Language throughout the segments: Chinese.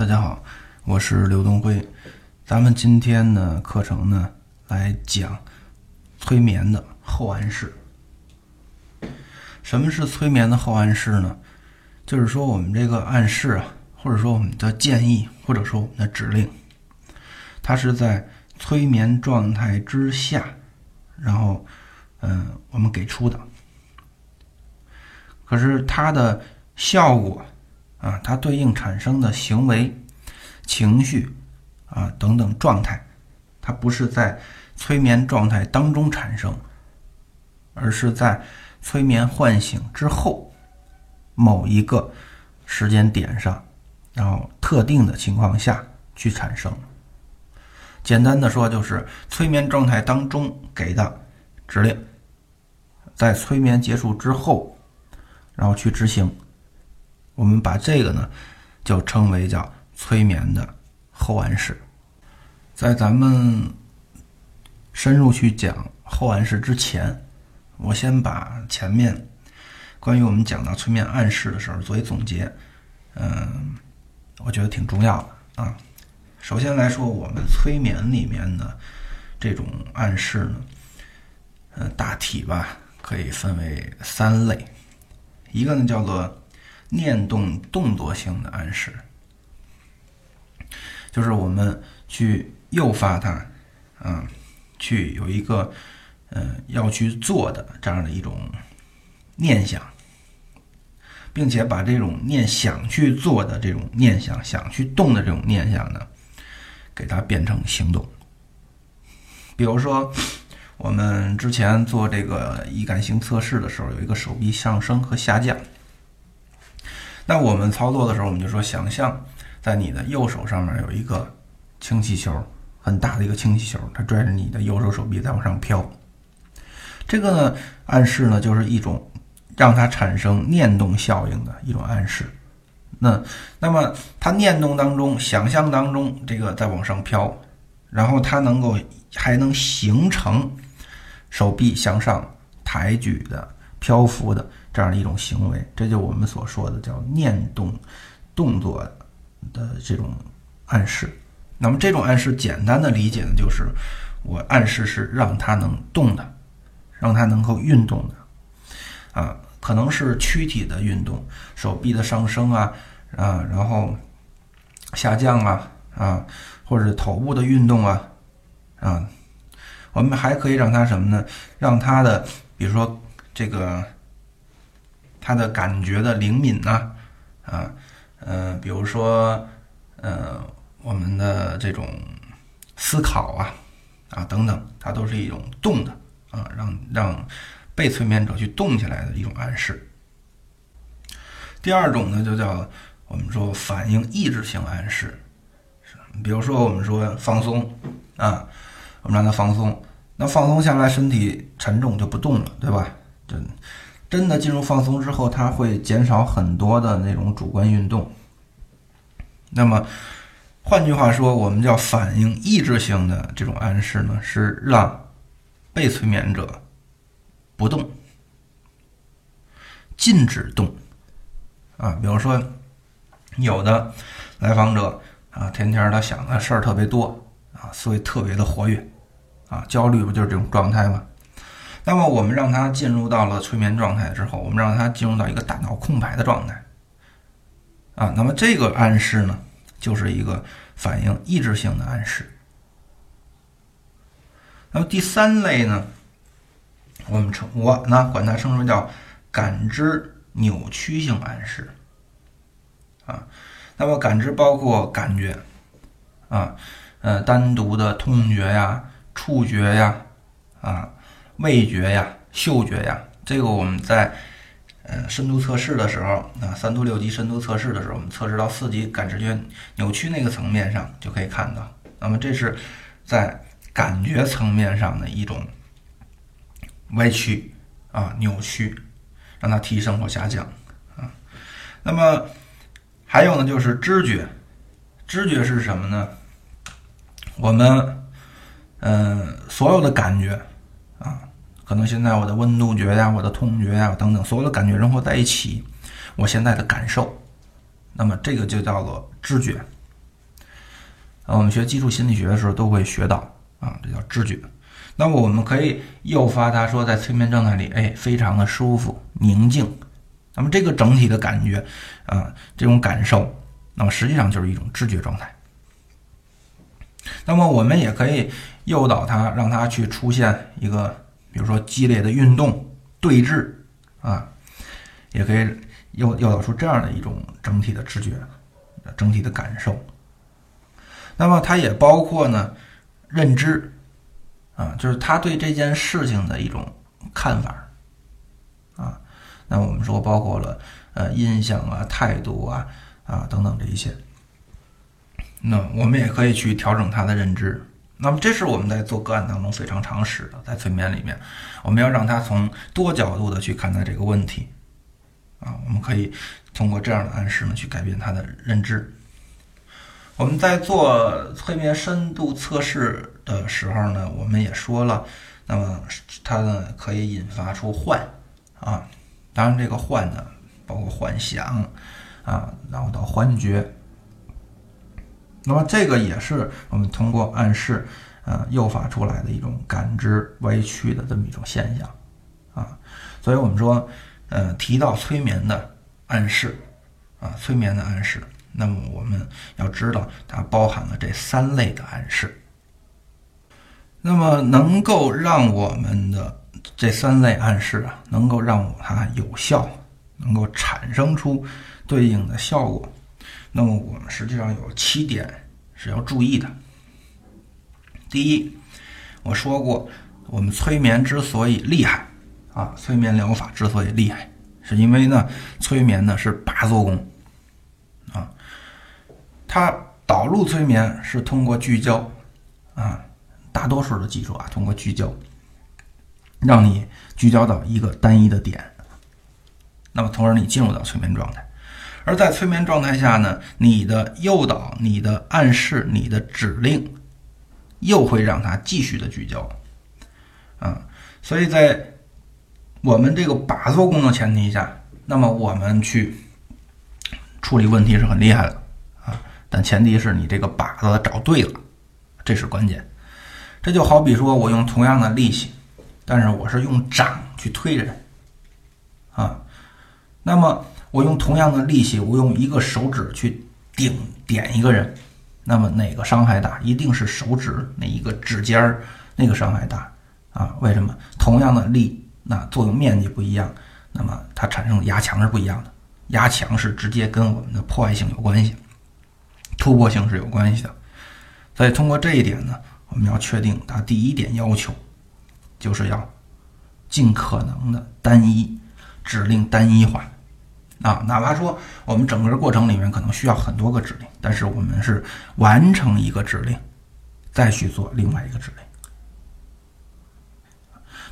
大家好，我是刘东辉。咱们今天的课程呢来讲催眠的后暗示。什么是催眠的后暗示呢？就是说我们这个暗示啊，或者说我们的建议，或者说我们的指令，它是在催眠状态之下，然后嗯我们给出的。可是它的效果。啊，它对应产生的行为、情绪啊等等状态，它不是在催眠状态当中产生，而是在催眠唤醒之后某一个时间点上，然后特定的情况下去产生。简单的说，就是催眠状态当中给的指令，在催眠结束之后，然后去执行。我们把这个呢，就称为叫催眠的后暗示。在咱们深入去讲后暗示之前，我先把前面关于我们讲到催眠暗示的时候作为总结。嗯，我觉得挺重要的啊。首先来说，我们催眠里面的这种暗示呢，呃，大体吧可以分为三类，一个呢叫做。念动动作性的暗示，就是我们去诱发他，啊，去有一个，嗯，要去做的这样的一种念想，并且把这种念想去做的这种念想、想去动的这种念想呢，给它变成行动。比如说，我们之前做这个易感型测试的时候，有一个手臂上升和下降。那我们操作的时候，我们就说，想象在你的右手上面有一个氢气球，很大的一个氢气球，它拽着你的右手手臂在往上飘。这个呢，暗示呢，就是一种让它产生念动效应的一种暗示。那那么它念动当中，想象当中这个在往上飘，然后它能够还能形成手臂向上抬举的漂浮的。这样的一种行为，这就我们所说的叫念动动作的这种暗示。那么这种暗示简单的理解呢，就是我暗示是让它能动的，让它能够运动的，啊，可能是躯体的运动，手臂的上升啊啊，然后下降啊啊，或者头部的运动啊啊，我们还可以让它什么呢？让它的，比如说这个。他的感觉的灵敏呐，啊，呃，比如说，呃，我们的这种思考啊，啊等等，它都是一种动的啊，让让被催眠者去动起来的一种暗示。第二种呢，就叫我们说反应抑制性暗示，比如说我们说放松啊，我们让他放松，那放松下来，身体沉重就不动了，对吧？就。真的进入放松之后，它会减少很多的那种主观运动。那么，换句话说，我们叫反应抑制性的这种暗示呢，是让被催眠者不动，禁止动。啊，比如说，有的来访者啊，天天他想的事儿特别多啊，思维特别的活跃啊，焦虑不就是这种状态吗？那么我们让他进入到了催眠状态之后，我们让他进入到一个大脑空白的状态，啊，那么这个暗示呢，就是一个反应抑制性的暗示。那么第三类呢，我们称我呢管它称之为叫感知扭曲性暗示，啊，那么感知包括感觉，啊，呃，单独的痛觉呀、触觉呀，啊。味觉呀，嗅觉呀，这个我们在呃深度测试的时候啊，三度六级深度测试的时候，我们测试到四级感知觉扭曲那个层面上就可以看到。那么这是在感觉层面上的一种歪曲啊、扭曲，让它提升或下降啊。那么还有呢，就是知觉，知觉是什么呢？我们嗯所有的感觉。可能现在我的温度觉呀，我的痛觉呀等等，所有的感觉融合在一起，我现在的感受，那么这个就叫做知觉。呃，我们学基础心理学的时候都会学到啊，这叫知觉。那么我们可以诱发他说，在催眠状态里，哎，非常的舒服、宁静。那么这个整体的感觉啊，这种感受，那么实际上就是一种知觉状态。那么我们也可以诱导他，让他去出现一个，比如说激烈的运动、对峙啊，也可以诱诱导出这样的一种整体的知觉、整体的感受。那么它也包括呢认知啊，就是他对这件事情的一种看法啊。那我们说包括了呃印象啊、态度啊啊等等这一些。那我们也可以去调整他的认知。那么，这是我们在做个案当中非常常使的，在催眠里面，我们要让他从多角度的去看待这个问题。啊，我们可以通过这样的暗示呢，去改变他的认知。我们在做催眠深度测试的时候呢，我们也说了，那么它呢可以引发出幻啊，当然这个幻呢包括幻想啊，然后到幻觉。那么这个也是我们通过暗示，呃，诱发出来的一种感知歪曲的这么一种现象，啊，所以我们说，呃，提到催眠的暗示，啊，催眠的暗示，那么我们要知道它包含了这三类的暗示。那么能够让我们的这三类暗示啊，能够让它有效，能够产生出对应的效果。那么我们实际上有七点是要注意的。第一，我说过，我们催眠之所以厉害啊，催眠疗法之所以厉害，是因为呢，催眠呢是八做功啊，它导入催眠是通过聚焦啊，大多数的技术啊，通过聚焦，让你聚焦到一个单一的点，那么从而你进入到催眠状态。而在催眠状态下呢，你的诱导、你的暗示、你的指令，又会让他继续的聚焦，啊，所以在我们这个把做功的前提下，那么我们去处理问题是很厉害的，啊，但前提是你这个把子找对了，这是关键。这就好比说我用同样的力气，但是我是用掌去推人，啊，那么。我用同样的力气，我用一个手指去顶点一个人，那么哪个伤害大？一定是手指那一个指尖儿那个伤害大啊？为什么？同样的力，那作用面积不一样，那么它产生的压强是不一样的。压强是直接跟我们的破坏性有关系，突破性是有关系的。所以通过这一点呢，我们要确定它第一点要求，就是要尽可能的单一，指令单一化。啊，哪怕说我们整个过程里面可能需要很多个指令，但是我们是完成一个指令，再去做另外一个指令。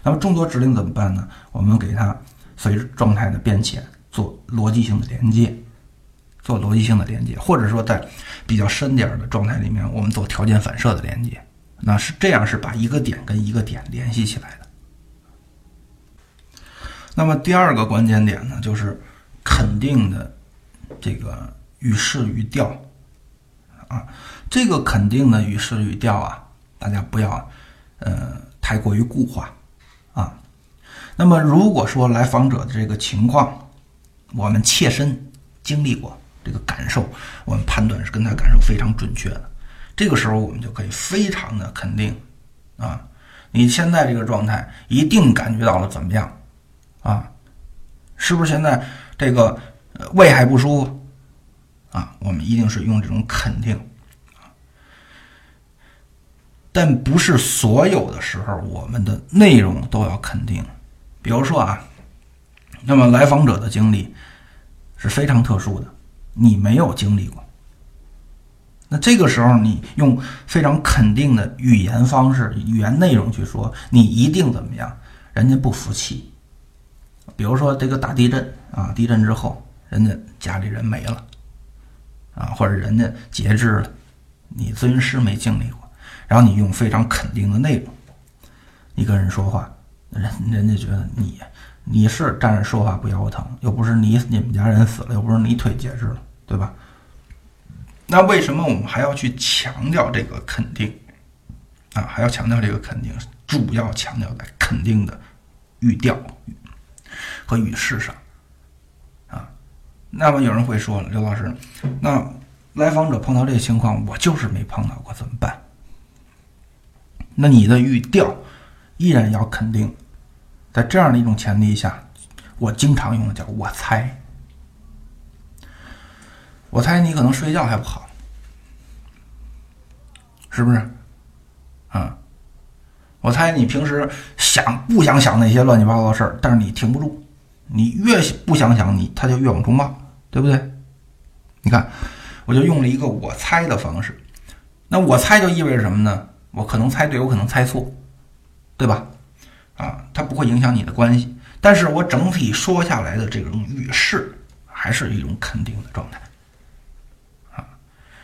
那么众多指令怎么办呢？我们给它随着状态的变迁做逻辑性的连接，做逻辑性的连接，或者说在比较深点的状态里面，我们做条件反射的连接。那是这样，是把一个点跟一个点联系起来的。那么第二个关键点呢，就是。肯定的，这个语势语调啊，这个肯定的语势语调啊，大家不要呃太过于固化啊。那么如果说来访者的这个情况，我们切身经历过这个感受，我们判断是跟他感受非常准确的，这个时候我们就可以非常的肯定啊，你现在这个状态一定感觉到了怎么样啊？是不是现在？这个胃还不舒服啊，我们一定是用这种肯定，但不是所有的时候我们的内容都要肯定。比如说啊，那么来访者的经历是非常特殊的，你没有经历过，那这个时候你用非常肯定的语言方式、语言内容去说，你一定怎么样？人家不服气。比如说这个大地震啊，地震之后，人家家里人没了，啊，或者人家截肢了，你咨询师没经历过，然后你用非常肯定的内容，你跟人说话，人人家觉得你你是站着说话不腰疼，又不是你你们家人死了，又不是你腿截肢了，对吧？那为什么我们还要去强调这个肯定啊？还要强调这个肯定，主要强调在肯定的语调和语势上啊。那么有人会说了，刘老师，那来访者碰到这个情况，我就是没碰到过，怎么办？那你的语调依然要肯定，在这样的一种前提下，我经常用的叫我猜。我猜你可能睡觉还不好，是不是？啊，我猜你平时想不想想那些乱七八糟的事儿，但是你停不住，你越不想想，你他就越往出冒，对不对？你看，我就用了一个我猜的方式，那我猜就意味着什么呢？我可能猜对，我可能猜错，对吧？啊，它不会影响你的关系，但是我整体说下来的这种语势还是一种肯定的状态。啊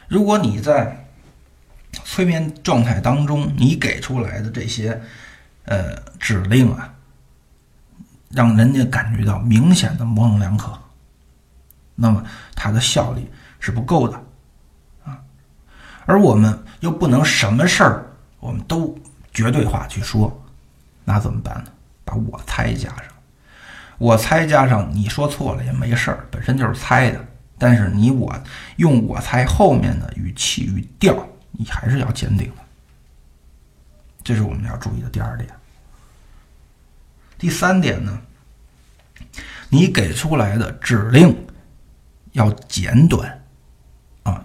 如果你在催眠状态当中，你给出来的这些呃指令啊，让人家感觉到明显的模棱两可，那么它的效力是不够的啊。而我们又不能什么事儿我们都绝对化去说，那怎么办呢？把我猜加上，我猜加上，你说错了也没事儿，本身就是猜的。但是你我用我猜后面的语气语调，你还是要坚定的，这是我们要注意的第二点。第三点呢，你给出来的指令要简短啊，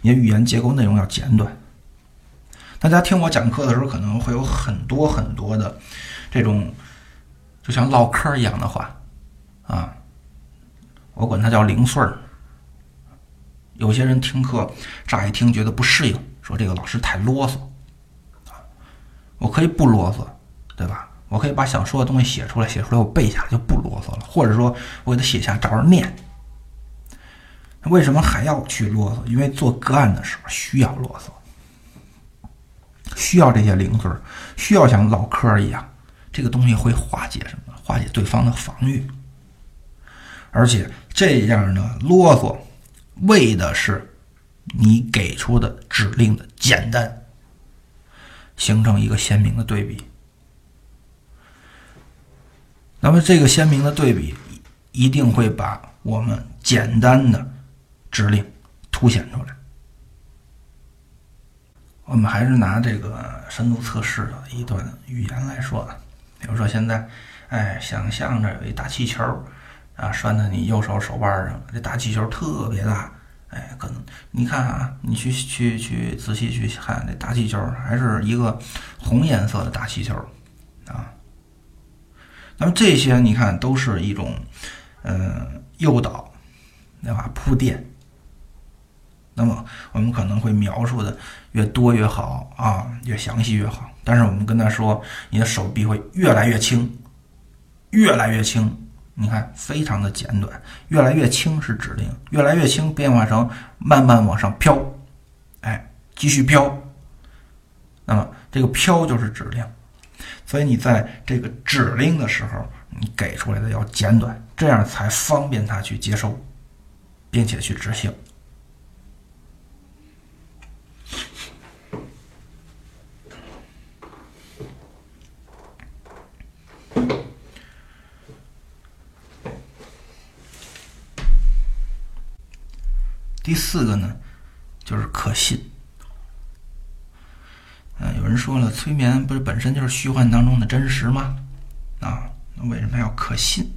你的语言结构内容要简短。大家听我讲课的时候，可能会有很多很多的这种就像唠嗑一样的话啊，我管它叫零碎儿。有些人听课，乍一听觉得不适应，说这个老师太啰嗦，啊，我可以不啰嗦，对吧？我可以把想说的东西写出来，写出来我背下来就不啰嗦了，或者说我给他写下照着念。为什么还要去啰嗦？因为做个案的时候需要啰嗦，需要这些零碎，需要像唠嗑一样，这个东西会化解什么？化解对方的防御，而且这样的啰嗦。为的是你给出的指令的简单，形成一个鲜明的对比。那么这个鲜明的对比一定会把我们简单的指令凸显出来。我们还是拿这个深度测试的一段语言来说啊，比如说现在，哎，想象着有一大气球。啊，拴在你右手手腕上，这大气球特别大，哎，可能你看啊，你去去去仔细去看，这大气球还是一个红颜色的大气球，啊，那么这些你看都是一种，呃，诱导，对吧？铺垫。那么我们可能会描述的越多越好啊，越详细越好。但是我们跟他说，你的手臂会越来越轻，越来越轻。你看，非常的简短，越来越轻是指令，越来越轻变化成慢慢往上飘，哎，继续飘。那么这个飘就是指令，所以你在这个指令的时候，你给出来的要简短，这样才方便他去接收，并且去执行。第四个呢，就是可信。嗯，有人说了，催眠不是本身就是虚幻当中的真实吗？啊，那为什么要可信？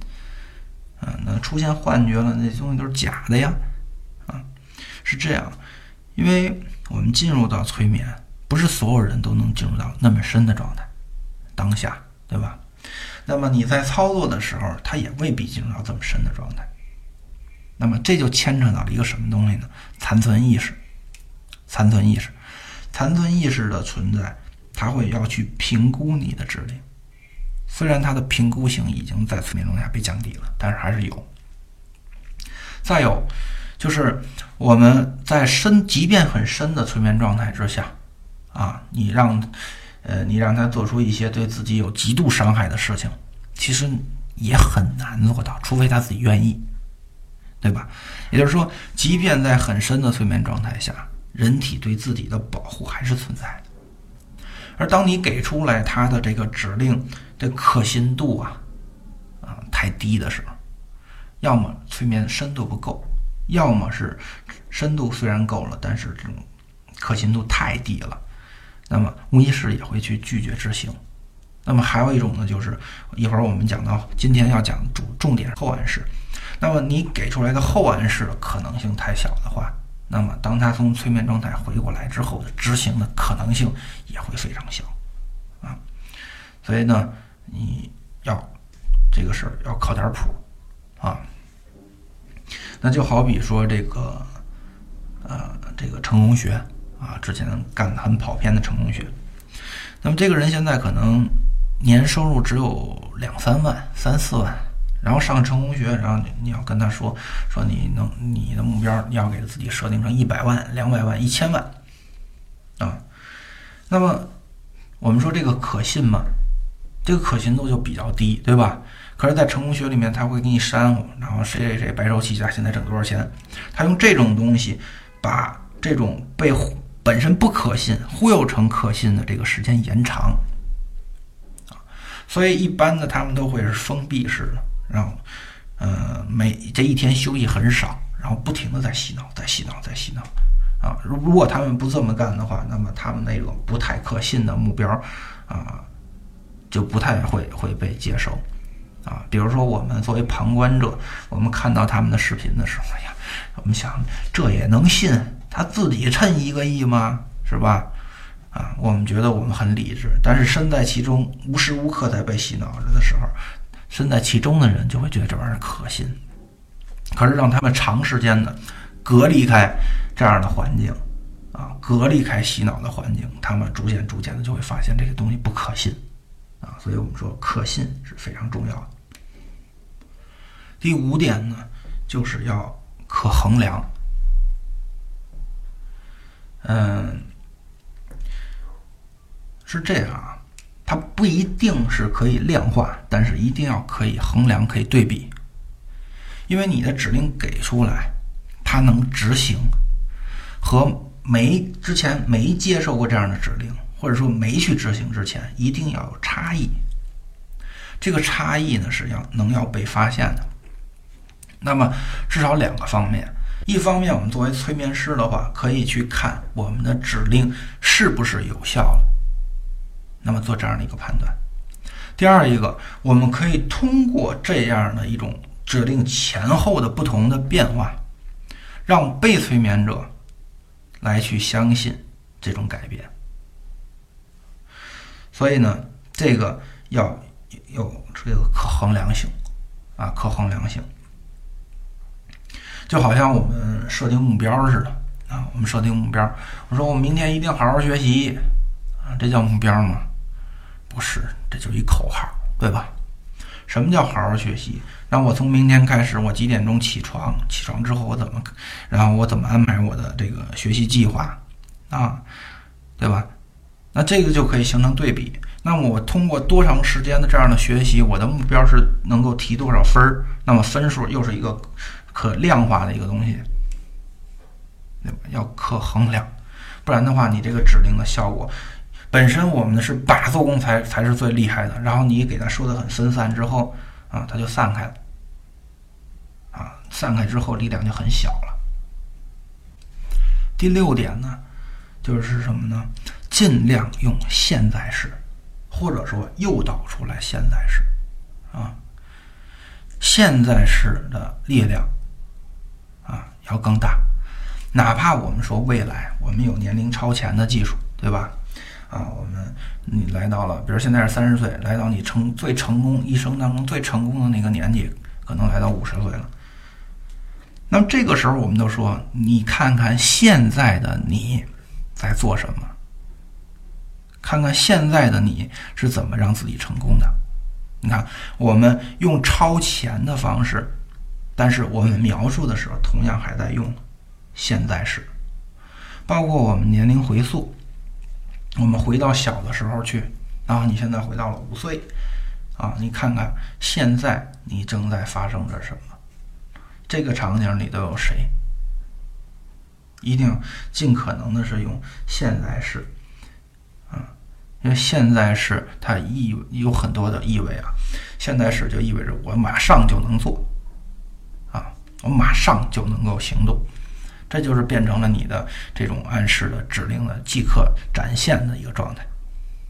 啊，那出现幻觉了，那东西都是假的呀？啊，是这样，因为我们进入到催眠，不是所有人都能进入到那么深的状态，当下，对吧？那么你在操作的时候，他也未必进入到这么深的状态。那么这就牵扯到了一个什么东西呢？残存意识，残存意识，残存意识的存在，它会要去评估你的智力。虽然它的评估性已经在催眠中下被降低了，但是还是有。再有，就是我们在深，即便很深的催眠状态之下，啊，你让，呃，你让他做出一些对自己有极度伤害的事情，其实也很难做到，除非他自己愿意。对吧？也就是说，即便在很深的催眠状态下，人体对自己的保护还是存在的。而当你给出来它的这个指令的可信度啊啊太低的时候，要么催眠深度不够，要么是深度虽然够了，但是这种可信度太低了，那么无意识也会去拒绝执行。那么还有一种呢，就是一会儿我们讲到今天要讲主重点后暗示。那么你给出来的后暗示的可能性太小的话，那么当他从催眠状态回过来之后的执行的可能性也会非常小啊。所以呢，你要这个事儿要靠点谱啊。那就好比说这个呃这个成功学啊，之前干的很跑偏的成功学，那么这个人现在可能。年收入只有两三万、三四万，然后上成功学，然后你要跟他说说你能你的目标，你要给自己设定成一百万、两百万、一千万啊。那么我们说这个可信吗？这个可信度就比较低，对吧？可是，在成功学里面，他会给你煽乎，然后谁谁谁白手起家，现在挣多少钱？他用这种东西把这种被本身不可信忽悠成可信的这个时间延长。所以一般的他们都会是封闭式的，然后，呃，每这一天休息很少，然后不停的在洗脑，在洗脑，在洗脑，啊，如如果他们不这么干的话，那么他们那种不太可信的目标，啊，就不太会会被接受，啊，比如说我们作为旁观者，我们看到他们的视频的时候，哎呀，我们想这也能信？他自己趁一个亿吗？是吧？啊，我们觉得我们很理智，但是身在其中，无时无刻在被洗脑着的时候，身在其中的人就会觉得这玩意儿可信。可是让他们长时间的隔离开这样的环境，啊，隔离开洗脑的环境，他们逐渐逐渐的就会发现这个东西不可信，啊，所以我们说可信是非常重要的。第五点呢，就是要可衡量，嗯。是这样啊，它不一定是可以量化，但是一定要可以衡量、可以对比。因为你的指令给出来，它能执行，和没之前没接受过这样的指令，或者说没去执行之前，一定要有差异。这个差异呢是要能要被发现的。那么至少两个方面，一方面我们作为催眠师的话，可以去看我们的指令是不是有效了。那么做这样的一个判断。第二一个，我们可以通过这样的一种指令前后的不同的变化，让被催眠者来去相信这种改变。所以呢，这个要有这个可衡量性啊，可衡量性。就好像我们设定目标似的啊，我们设定目标，我说我明天一定好好学习啊，这叫目标吗？不是，这就是一口号，对吧？什么叫好好学习？那我从明天开始，我几点钟起床？起床之后我怎么，然后我怎么安排我的这个学习计划啊？对吧？那这个就可以形成对比。那么我通过多长时间的这样的学习，我的目标是能够提多少分儿？那么分数又是一个可量化的一个东西，对吧？要可衡量，不然的话，你这个指令的效果。本身我们的是把做工才才是最厉害的，然后你给他说的很分散之后，啊，他就散开了，啊，散开之后力量就很小了。第六点呢，就是什么呢？尽量用现在式，或者说诱导出来现在式，啊，现在式的力量，啊，要更大。哪怕我们说未来我们有年龄超前的技术，对吧？啊，我们你来到了，比如现在是三十岁，来到你成最成功一生当中最成功的那个年纪，可能来到五十岁了。那么这个时候，我们都说，你看看现在的你在做什么，看看现在的你是怎么让自己成功的。你看，我们用超前的方式，但是我们描述的时候，同样还在用现在时，包括我们年龄回溯。我们回到小的时候去啊！你现在回到了五岁啊！你看看现在你正在发生着什么？这个场景里都有谁？一定尽可能的是用现在式，啊，因为现在式它意有很多的意味啊。现在式就意味着我马上就能做，啊，我马上就能够行动，这就是变成了你的这种暗示的指令的即刻展现的一个状态。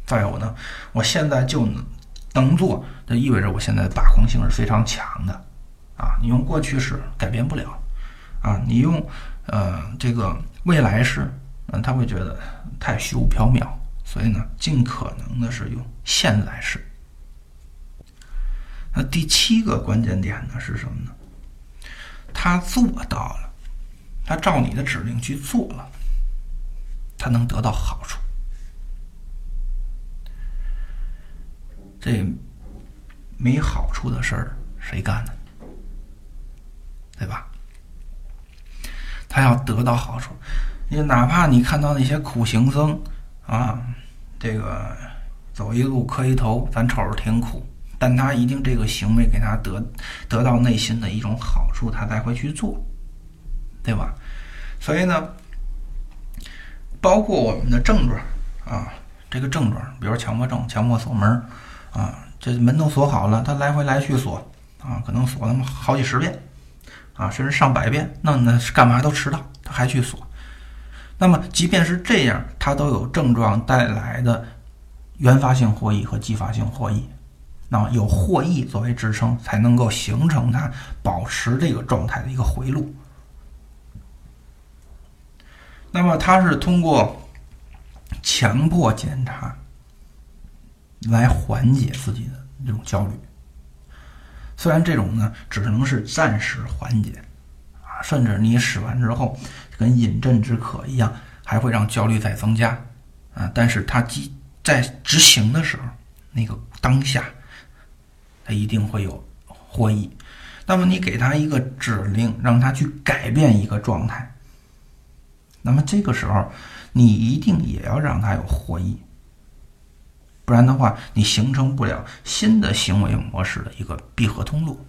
再有呢，我现在就能能做，这意味着我现在的把控性是非常强的，啊，你用过去式改变不了，啊，你用。呃，这个未来式，嗯，他会觉得太虚无缥缈，所以呢，尽可能的是用现在式。那第七个关键点呢是什么呢？他做到了，他照你的指令去做了，他能得到好处。这没好处的事儿谁干呢？对吧？他要得到好处，你哪怕你看到那些苦行僧啊，这个走一路磕一头，咱瞅着挺苦，但他一定这个行为给他得得到内心的一种好处，他才会去做，对吧？所以呢，包括我们的症状啊，这个症状，比如强迫症、强迫锁门啊，这门都锁好了，他来回来去锁啊，可能锁那么好几十遍。啊，甚至上百遍，那那是干嘛都迟到，他还去锁。那么，即便是这样，他都有症状带来的原发性获益和继发性获益。那，有获益作为支撑，才能够形成他保持这个状态的一个回路。那么，他是通过强迫检查来缓解自己的这种焦虑。虽然这种呢只能是暂时缓解，啊，甚至你使完之后跟饮鸩止渴一样，还会让焦虑再增加，啊，但是它即在执行的时候，那个当下，它一定会有获益。那么你给他一个指令，让他去改变一个状态，那么这个时候你一定也要让他有获益。不然的话，你形成不了新的行为模式的一个闭合通路。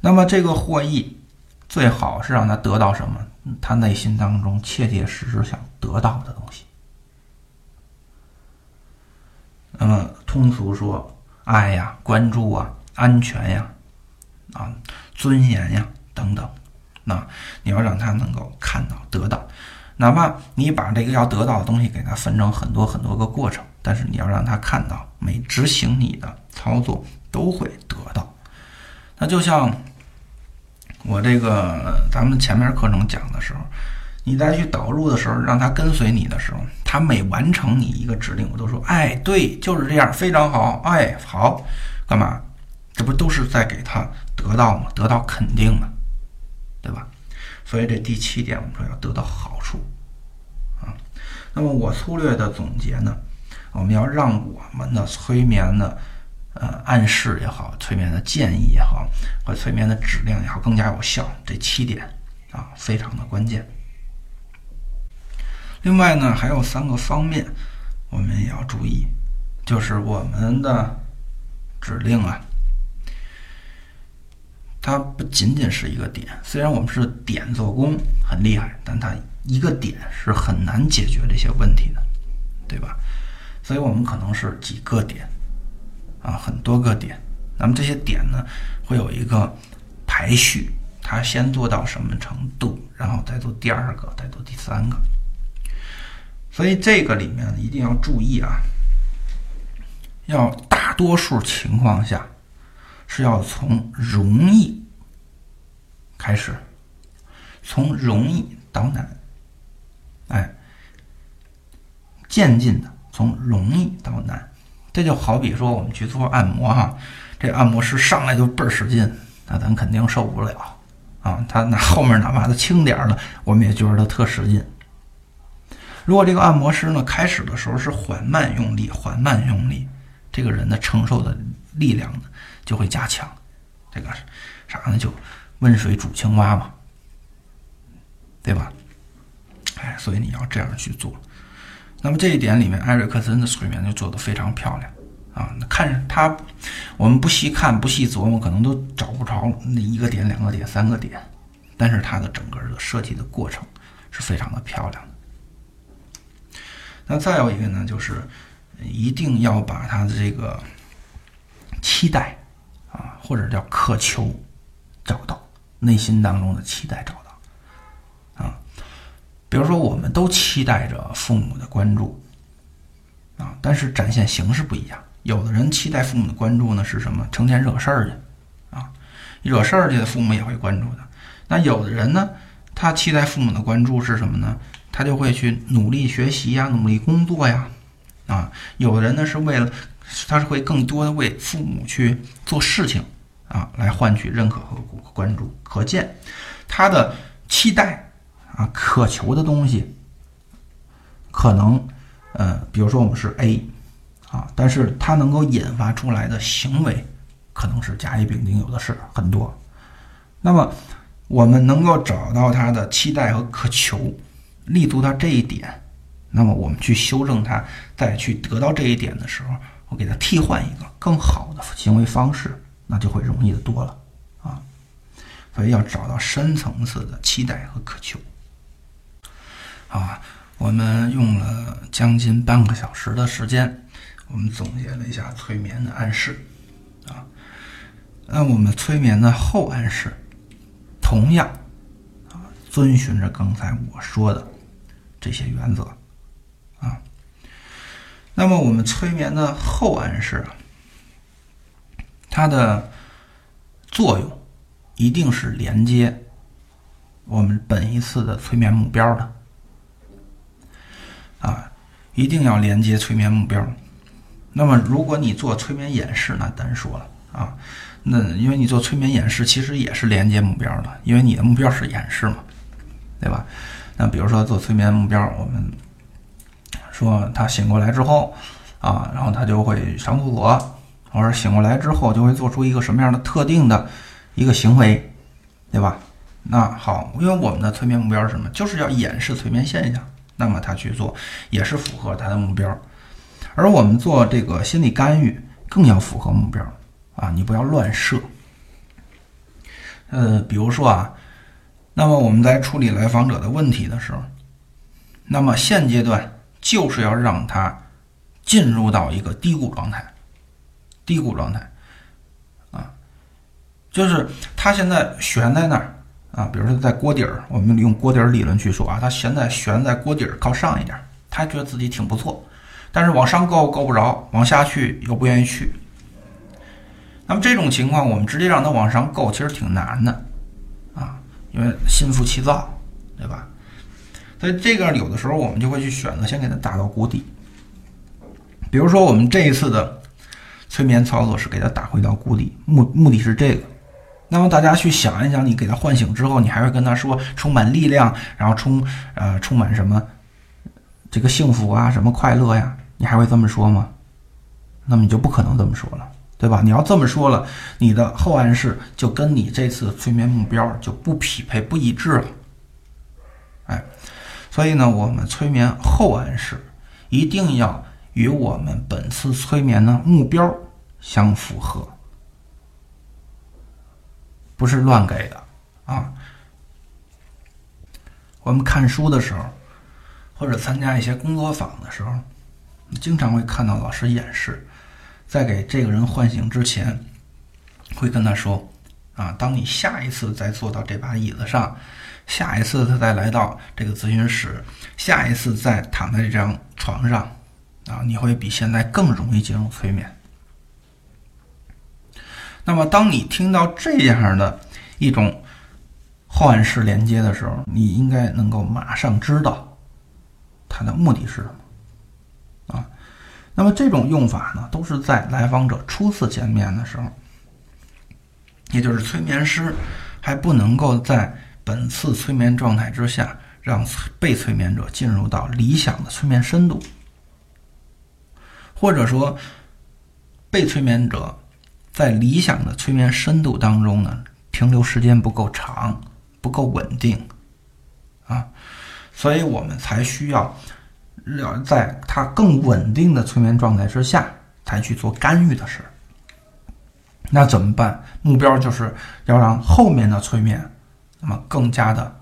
那么，这个获益最好是让他得到什么？他内心当中切切实实想得到的东西。那么，通俗说，爱呀、关注啊、安全呀、啊、尊严呀等等，那你要让他能够看到、得到。哪怕你把这个要得到的东西给他分成很多很多个过程，但是你要让他看到每执行你的操作都会得到。那就像我这个咱们前面课程讲的时候，你再去导入的时候，让他跟随你的时候，他每完成你一个指令，我都说：“哎，对，就是这样，非常好，哎，好，干嘛？这不都是在给他得到吗？得到肯定吗？对吧？”所以这第七点，我们说要得到好处，啊，那么我粗略的总结呢，我们要让我们的催眠的呃暗示也好，催眠的建议也好，或催眠的指令也好，更加有效。这七点啊，非常的关键。另外呢，还有三个方面，我们也要注意，就是我们的指令啊。它不仅仅是一个点，虽然我们是点做工很厉害，但它一个点是很难解决这些问题的，对吧？所以我们可能是几个点啊，很多个点。那么这些点呢，会有一个排序，它先做到什么程度，然后再做第二个，再做第三个。所以这个里面一定要注意啊，要大多数情况下。是要从容易开始，从容易到难，哎，渐进的从容易到难。这就好比说我们去做按摩哈，这按摩师上来就倍儿使劲，那咱肯定受不了啊。他那后面哪怕他轻点儿了，我们也觉得他特使劲。如果这个按摩师呢，开始的时候是缓慢用力，缓慢用力，这个人的承受的力量呢？就会加强，这个啥呢？就温水煮青蛙嘛，对吧？哎，所以你要这样去做。那么这一点里面，艾瑞克森的催眠就做得非常漂亮啊，看他，我们不细看、不细琢磨，可能都找不着那一个点、两个点、三个点。但是它的整个的设计的过程是非常的漂亮的。那再有一个呢，就是一定要把他的这个期待啊，或者叫渴求找到，内心当中的期待找到啊。比如说，我们都期待着父母的关注啊，但是展现形式不一样。有的人期待父母的关注呢，是什么？成天惹事儿去啊，惹事儿去的父母也会关注的。那有的人呢，他期待父母的关注是什么呢？他就会去努力学习呀，努力工作呀，啊，有的人呢是为了，他是会更多的为父母去做事情啊，来换取认可和关注。可见他的期待啊，渴求的东西，可能，呃，比如说我们是 A，啊，但是他能够引发出来的行为，可能是甲乙丙丁有的是很多。那么我们能够找到他的期待和渴求。立足到这一点，那么我们去修正它，再去得到这一点的时候，我给它替换一个更好的行为方式，那就会容易的多了啊。所以要找到深层次的期待和渴求。啊，我们用了将近半个小时的时间，我们总结了一下催眠的暗示啊。那我们催眠的后暗示，同样啊，遵循着刚才我说的。这些原则，啊，那么我们催眠的后暗示，它的作用一定是连接我们本一次的催眠目标的，啊，一定要连接催眠目标。那么，如果你做催眠演示，那单说了啊，那因为你做催眠演示，其实也是连接目标的，因为你的目标是演示嘛，对吧？那比如说做催眠目标，我们说他醒过来之后啊，然后他就会上厕所，或者醒过来之后就会做出一个什么样的特定的一个行为，对吧？那好，因为我们的催眠目标是什么？就是要演示催眠现象，那么他去做也是符合他的目标。而我们做这个心理干预更要符合目标啊，你不要乱设。呃，比如说啊。那么我们在处理来访者的问题的时候，那么现阶段就是要让他进入到一个低谷状态，低谷状态，啊，就是他现在悬在那儿啊，比如说在锅底儿，我们用锅底儿理论去说啊，他现在悬在锅底儿靠上一点，他觉得自己挺不错，但是往上够够不着，往下去又不愿意去。那么这种情况，我们直接让他往上够，其实挺难的啊。因为心浮气躁，对吧？所以这个有的时候我们就会去选择先给它打到谷底。比如说我们这一次的催眠操作是给它打回到谷底，目目的是这个。那么大家去想一想，你给他唤醒之后，你还会跟他说充满力量，然后充呃充满什么这个幸福啊，什么快乐呀？你还会这么说吗？那么你就不可能这么说了。对吧？你要这么说了，你的后暗示就跟你这次催眠目标就不匹配、不一致了。哎，所以呢，我们催眠后暗示一定要与我们本次催眠的目标相符合，不是乱给的啊。我们看书的时候，或者参加一些工作坊的时候，经常会看到老师演示。在给这个人唤醒之前，会跟他说：“啊，当你下一次再坐到这把椅子上，下一次他再来到这个咨询室，下一次再躺在这张床上，啊，你会比现在更容易进入催眠。那么，当你听到这样的一种幻视连接的时候，你应该能够马上知道它的目的是什么。”啊那么这种用法呢，都是在来访者初次见面的时候，也就是催眠师还不能够在本次催眠状态之下，让被催眠者进入到理想的催眠深度，或者说被催眠者在理想的催眠深度当中呢，停留时间不够长，不够稳定，啊，所以我们才需要。要在他更稳定的催眠状态之下，才去做干预的事。那怎么办？目标就是要让后面的催眠，那么更加的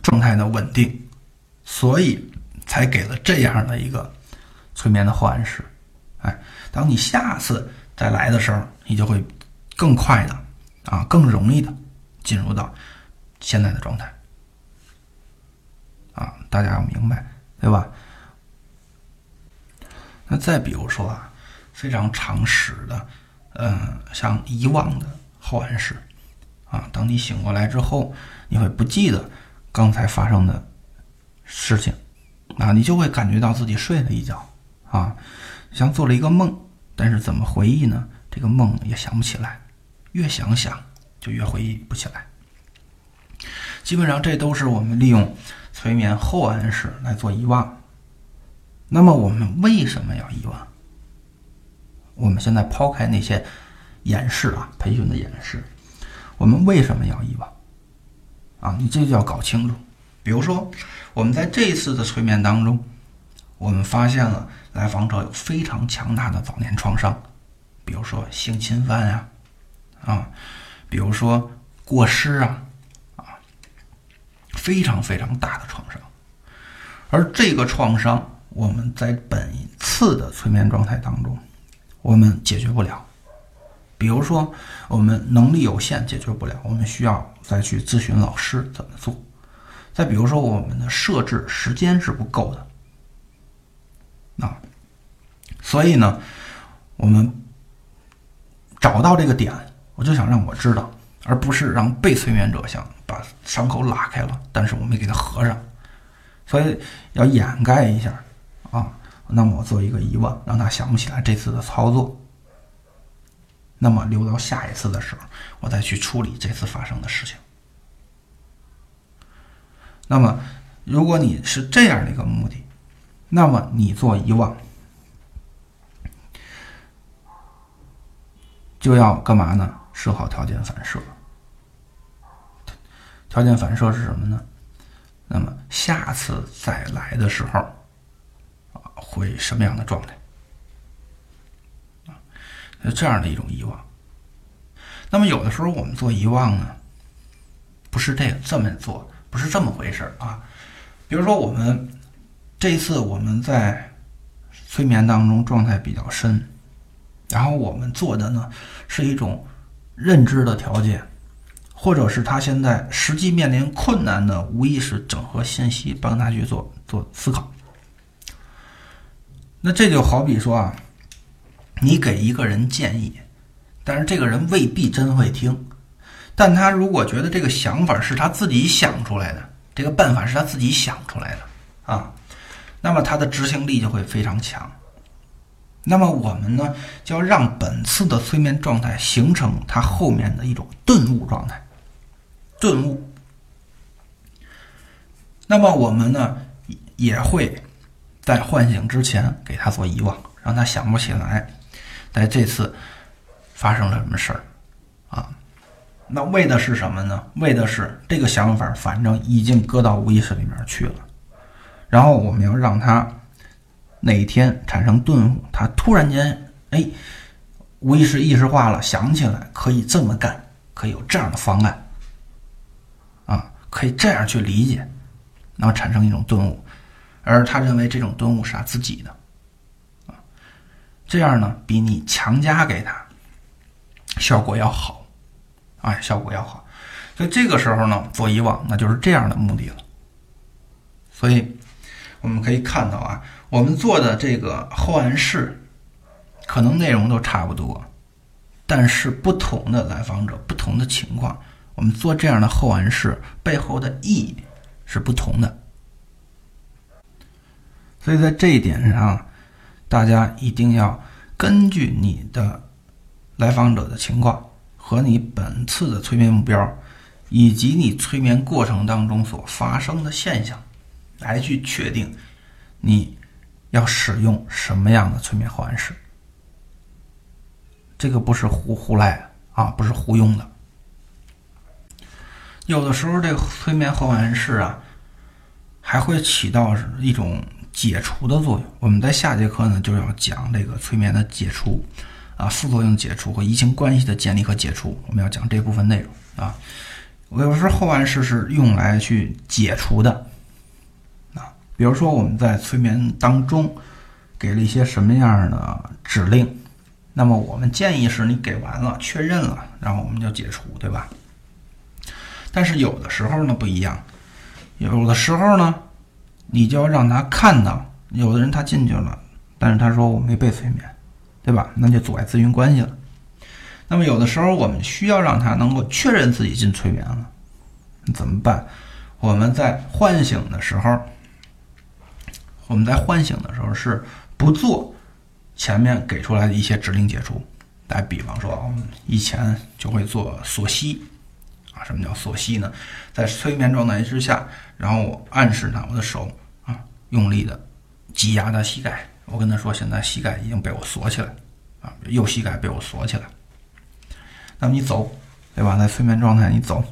状态的稳定，所以才给了这样的一个催眠的后暗示。哎，当你下次再来的时候，你就会更快的啊，更容易的进入到现在的状态。啊，大家要明白，对吧？那再比如说啊，非常常识的。嗯，像遗忘的后暗示啊，当你醒过来之后，你会不记得刚才发生的事情啊，你就会感觉到自己睡了一觉啊，像做了一个梦，但是怎么回忆呢？这个梦也想不起来，越想想就越回忆不起来。基本上这都是我们利用催眠后暗示来做遗忘。那么我们为什么要遗忘？我们现在抛开那些演示啊，培训的演示，我们为什么要遗忘？啊，你这就要搞清楚。比如说，我们在这一次的催眠当中，我们发现了来访者有非常强大的早年创伤，比如说性侵犯呀，啊，比如说过失啊，啊，非常非常大的创伤。而这个创伤，我们在本次的催眠状态当中。我们解决不了，比如说我们能力有限，解决不了，我们需要再去咨询老师怎么做。再比如说我们的设置时间是不够的，啊，所以呢，我们找到这个点，我就想让我知道，而不是让被催眠者想把伤口拉开了，但是我没给他合上，所以要掩盖一下啊。那么我做一个疑问，让他想不起来这次的操作。那么留到下一次的时候，我再去处理这次发生的事情。那么，如果你是这样的一个目的，那么你做遗忘就要干嘛呢？设好条件反射。条件反射是什么呢？那么下次再来的时候。会什么样的状态？这样的一种遗忘。那么有的时候我们做遗忘呢，不是这这么做，不是这么回事啊。比如说我们这一次我们在催眠当中状态比较深，然后我们做的呢是一种认知的调节，或者是他现在实际面临困难的无意识整合信息，帮他去做做思考。那这就好比说啊，你给一个人建议，但是这个人未必真会听，但他如果觉得这个想法是他自己想出来的，这个办法是他自己想出来的啊，那么他的执行力就会非常强。那么我们呢，就要让本次的催眠状态形成他后面的一种顿悟状态，顿悟。那么我们呢，也会。在唤醒之前，给他做遗忘，让他想不起来，在这次发生了什么事儿啊？那为的是什么呢？为的是这个想法，反正已经搁到无意识里面去了。然后我们要让他哪一天产生顿悟，他突然间哎，无意识意识化了，想起来可以这么干，可以有这样的方案啊，可以这样去理解，然后产生一种顿悟。而他认为这种顿悟是他自己的，这样呢比你强加给他效果要好，哎，效果要好。所以这个时候呢，做以往那就是这样的目的了。所以我们可以看到啊，我们做的这个后暗示，可能内容都差不多，但是不同的来访者、不同的情况，我们做这样的后暗示背后的意义是不同的。所以在这一点上，大家一定要根据你的来访者的情况和你本次的催眠目标，以及你催眠过程当中所发生的现象，来去确定你要使用什么样的催眠后暗示。这个不是胡胡来啊，不是胡用的。有的时候，这个催眠后暗示啊，还会起到一种。解除的作用。我们在下节课呢就要讲这个催眠的解除啊，副作用解除和移情关系的建立和解除，我们要讲这部分内容啊。我有时候后暗示是用来去解除的啊，比如说我们在催眠当中给了一些什么样的指令，那么我们建议是你给完了确认了，然后我们就解除，对吧？但是有的时候呢不一样，有的时候呢，你就要让他看到，有的人他进去了，但是他说我没被催眠，对吧？那就阻碍咨询关系了。那么有的时候我们需要让他能够确认自己进催眠了，怎么办？我们在唤醒的时候，我们在唤醒的时候是不做前面给出来的一些指令解除。打比方说，我们以前就会做锁吸啊。什么叫锁息呢？在催眠状态之下，然后我暗示他，我的手啊用力的挤压他膝盖，我跟他说，现在膝盖已经被我锁起来啊，右膝盖被我锁起来。那么你走，对吧？在催眠状态，你走。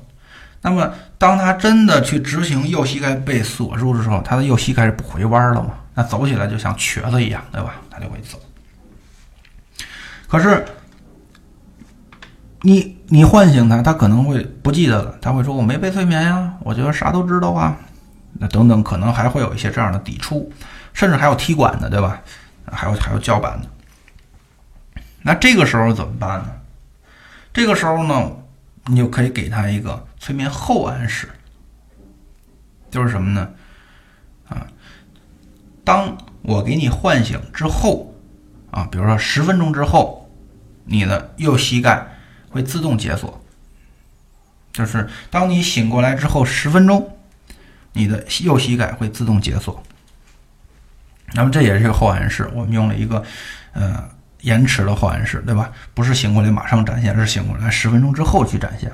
那么当他真的去执行右膝盖被锁住的时候，他的右膝盖是不回弯了嘛？那走起来就像瘸子一样，对吧？他就会走。可是你你唤醒他，他可能会不记得了，他会说：“我没被催眠呀，我觉得啥都知道啊。”那等等，可能还会有一些这样的抵触，甚至还有踢馆的，对吧？还有还有叫板的。那这个时候怎么办呢？这个时候呢，你就可以给他一个催眠后暗示，就是什么呢？啊，当我给你唤醒之后，啊，比如说十分钟之后，你的右膝盖会自动解锁。就是当你醒过来之后十分钟，你的右膝盖会自动解锁。那么这也是一个后暗示，我们用了一个，呃。延迟的后暗示，对吧？不是醒过来马上展现，而是醒过来十分钟之后去展现。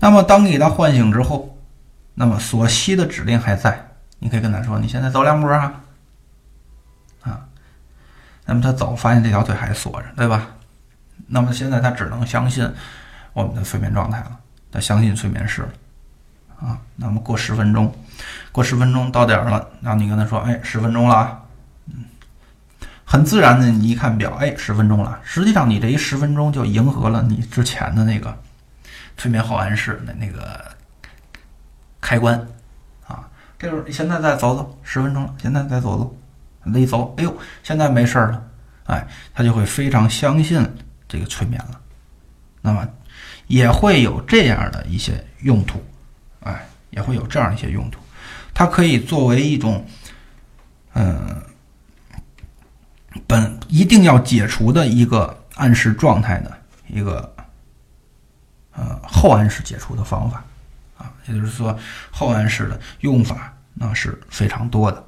那么，当你给他唤醒之后，那么锁息的指令还在，你可以跟他说：“你现在走两步啊。”啊，那么他走，发现这条腿还锁着，对吧？那么现在他只能相信我们的催眠状态了，他相信催眠师了啊。那么过十分钟，过十分钟到点了，然后你跟他说：“哎，十分钟了啊。”很自然的，你一看表，哎，十分钟了。实际上，你这一十分钟就迎合了你之前的那个催眠后暗示的那个开关啊。这时候，现在再走走，十分钟了，现在再走走，一走，哎呦，现在没事了，哎，他就会非常相信这个催眠了。那么，也会有这样的一些用途，哎，也会有这样一些用途，它可以作为一种，嗯。本一定要解除的一个暗示状态的一个呃后暗示解除的方法啊，也就是说后暗示的用法那是非常多的。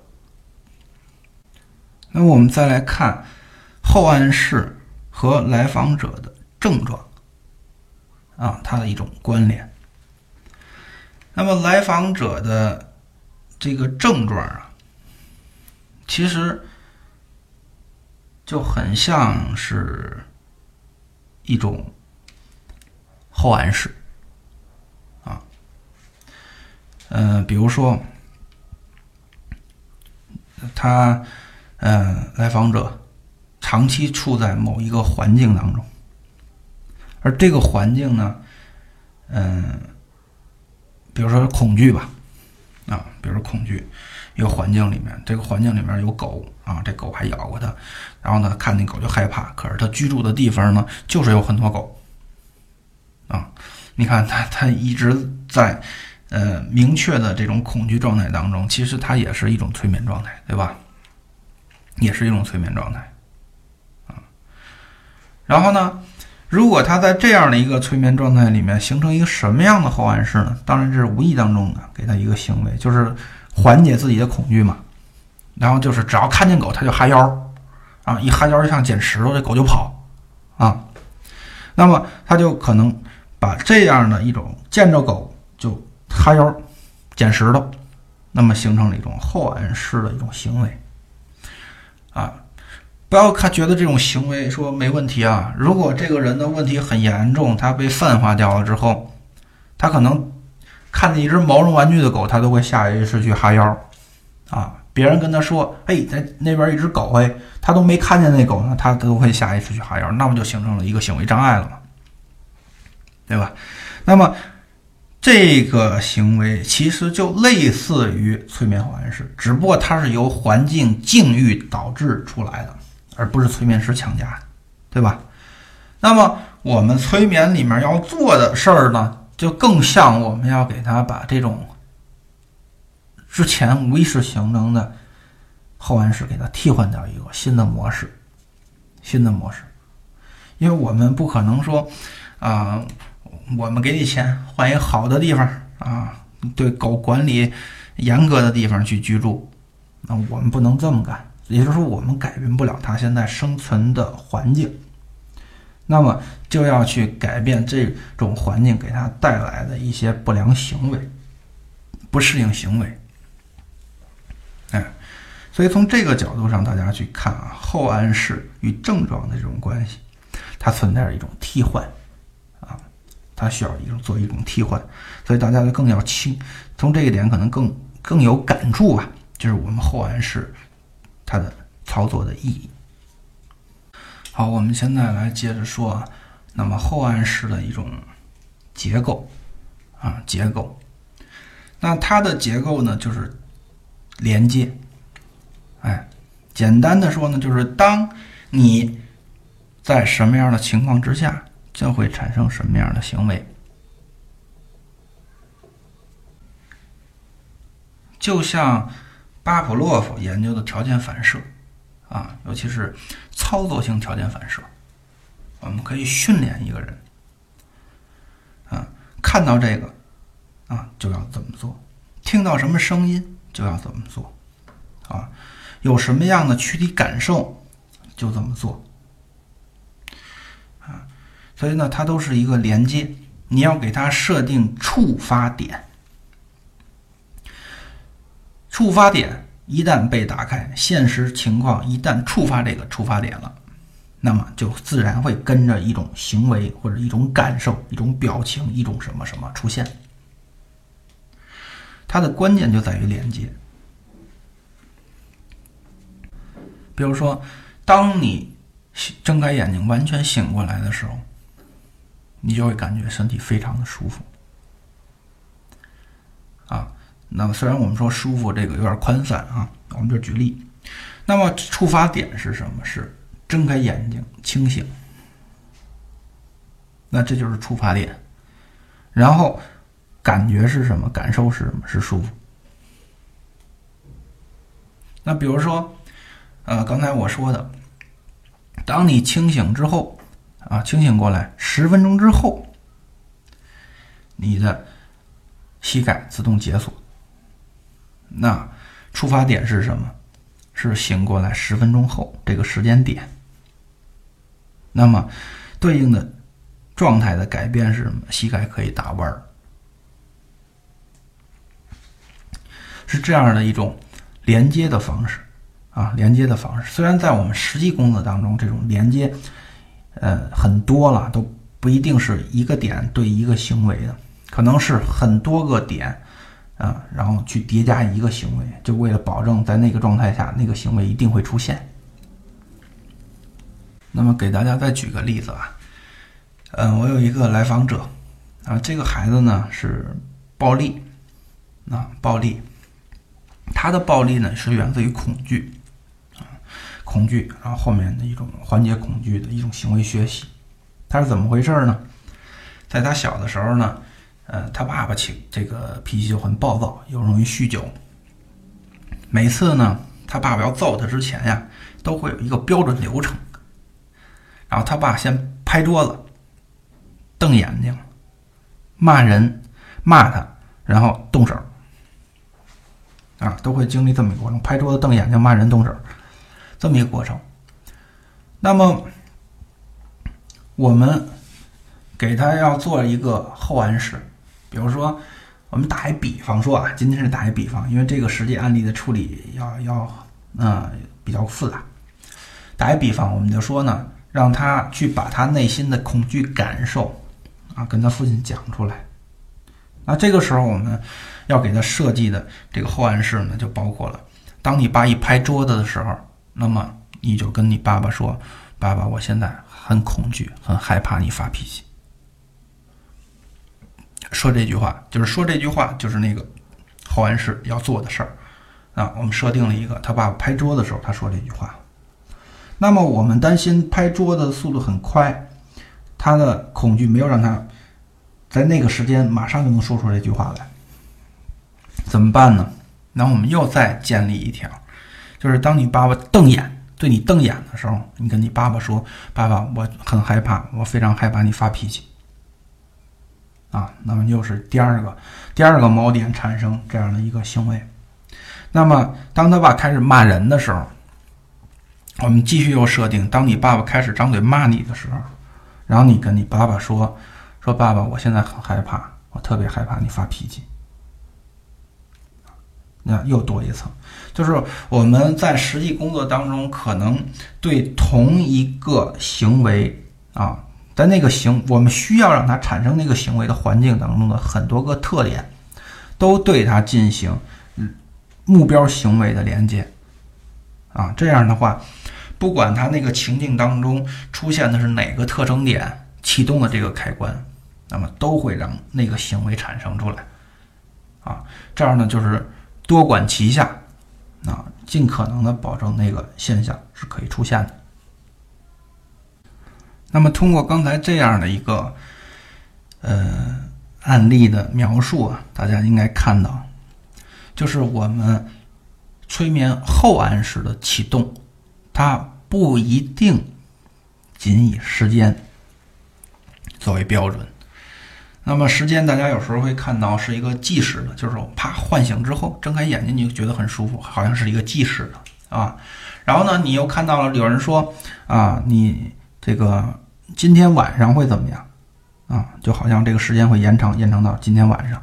那我们再来看后暗示和来访者的症状啊，它的一种关联。那么来访者的这个症状啊，其实。就很像是一种后暗示啊，嗯，比如说他嗯，来访者长期处在某一个环境当中，而这个环境呢，嗯，比如说恐惧吧，啊，比如说恐惧。一个环境里面，这个环境里面有狗啊，这狗还咬过他，然后呢，看那狗就害怕。可是他居住的地方呢，就是有很多狗啊。你看他，他一直在呃明确的这种恐惧状态当中，其实他也是一种催眠状态，对吧？也是一种催眠状态。然后呢，如果他在这样的一个催眠状态里面形成一个什么样的后暗示呢？当然这是无意当中的给他一个行为，就是。缓解自己的恐惧嘛，然后就是只要看见狗，他就哈腰，啊，一哈腰就像捡石头，这狗就跑，啊，那么他就可能把这样的一种见着狗就哈腰捡石头，那么形成了一种后暗示的一种行为，啊，不要看觉得这种行为说没问题啊，如果这个人的问题很严重，他被泛化掉了之后，他可能。看见一只毛绒玩具的狗，他都会下意识去哈腰，啊，别人跟他说：“哎，在那边一只狗，哎，他都没看见那狗呢，他都会下意识去哈腰，那不就形成了一个行为障碍了吗，对吧？那么这个行为其实就类似于催眠后暗示，只不过它是由环境境遇导致出来的，而不是催眠师强加，对吧？那么我们催眠里面要做的事儿呢，就更像我们要给他把这种。之前无意识形成的后暗示，给它替换掉一个新的模式，新的模式。因为我们不可能说，啊，我们给你钱换一个好的地方啊，对狗管理严格的地方去居住，那我们不能这么干。也就是说，我们改变不了它现在生存的环境，那么就要去改变这种环境给它带来的一些不良行为、不适应行为。哎，所以从这个角度上，大家去看啊，后暗示与症状的这种关系，它存在着一种替换，啊，它需要一种做一种替换，所以大家就更要清，从这一点可能更更有感触吧，就是我们后暗示它的操作的意义。好，我们现在来接着说，那么后暗示的一种结构啊，结构，那它的结构呢，就是。连接，哎，简单的说呢，就是当你在什么样的情况之下，就会产生什么样的行为。就像巴甫洛夫研究的条件反射啊，尤其是操作性条件反射，我们可以训练一个人啊，看到这个啊就要怎么做，听到什么声音。就要怎么做，啊，有什么样的躯体感受，就怎么做，啊，所以呢，它都是一个连接，你要给它设定触发点，触发点一旦被打开，现实情况一旦触发这个触发点了，那么就自然会跟着一种行为或者一种感受、一种表情、一种什么什么出现。它的关键就在于连接。比如说，当你睁开眼睛完全醒过来的时候，你就会感觉身体非常的舒服。啊，那么虽然我们说舒服这个有点宽泛啊，我们就举例。那么触发点是什么？是睁开眼睛清醒。那这就是触发点，然后。感觉是什么？感受是什么？是舒服。那比如说，呃，刚才我说的，当你清醒之后，啊，清醒过来十分钟之后，你的膝盖自动解锁。那出发点是什么？是醒过来十分钟后这个时间点。那么对应的状态的改变是什么？膝盖可以打弯儿。是这样的一种连接的方式啊，连接的方式。虽然在我们实际工作当中，这种连接，呃，很多了，都不一定是一个点对一个行为的，可能是很多个点啊，然后去叠加一个行为，就为了保证在那个状态下，那个行为一定会出现。那么给大家再举个例子啊，嗯，我有一个来访者啊，这个孩子呢是暴力啊，暴力。他的暴力呢，是源自于恐惧，啊，恐惧，然后后面的一种缓解恐惧的一种行为学习。他是怎么回事呢？在他小的时候呢，呃，他爸爸情这个脾气就很暴躁，又容易酗酒。每次呢，他爸爸要揍他之前呀，都会有一个标准流程。然后他爸先拍桌子，瞪眼睛，骂人，骂他，然后动手。啊，都会经历这么一个过程：拍桌子、瞪眼睛、骂人、动手，这么一个过程。那么，我们给他要做一个后暗示，比如说，我们打一比方说啊，今天是打一比方，因为这个实际案例的处理要要嗯比较复杂。打一比方，我们就说呢，让他去把他内心的恐惧感受啊，跟他父亲讲出来。那这个时候我们。要给他设计的这个后暗示呢，就包括了当你爸一拍桌子的时候，那么你就跟你爸爸说：“爸爸，我现在很恐惧，很害怕你发脾气。”说这句话，就是说这句话，就是那个后安氏要做的事儿啊。我们设定了一个，他爸爸拍桌子的时候，他说这句话。那么我们担心拍桌子的速度很快，他的恐惧没有让他在那个时间马上就能说出这句话来，怎么办呢？那我们又再建立一条，就是当你爸爸瞪眼对你瞪眼的时候，你跟你爸爸说：“爸爸，我很害怕，我非常害怕你发脾气。”啊，那么又是第二个第二个锚点产生这样的一个行为。那么当他爸开始骂人的时候，我们继续又设定：当你爸爸开始张嘴骂你的时候，然后你跟你爸爸说：“说爸爸，我现在很害怕，我特别害怕你发脾气。”那又多一层，就是我们在实际工作当中，可能对同一个行为啊。在那个行，我们需要让它产生那个行为的环境当中的很多个特点，都对它进行目标行为的连接，啊，这样的话，不管它那个情境当中出现的是哪个特征点启动了这个开关，那么都会让那个行为产生出来，啊，这样呢就是多管齐下，啊，尽可能的保证那个现象是可以出现的。那么，通过刚才这样的一个呃案例的描述啊，大家应该看到，就是我们催眠后暗示的启动，它不一定仅以时间作为标准。那么，时间大家有时候会看到是一个计时的，就是啪唤醒之后睁开眼睛你就觉得很舒服，好像是一个计时的啊。然后呢，你又看到了有人说啊，你。这个今天晚上会怎么样啊？就好像这个时间会延长，延长到今天晚上。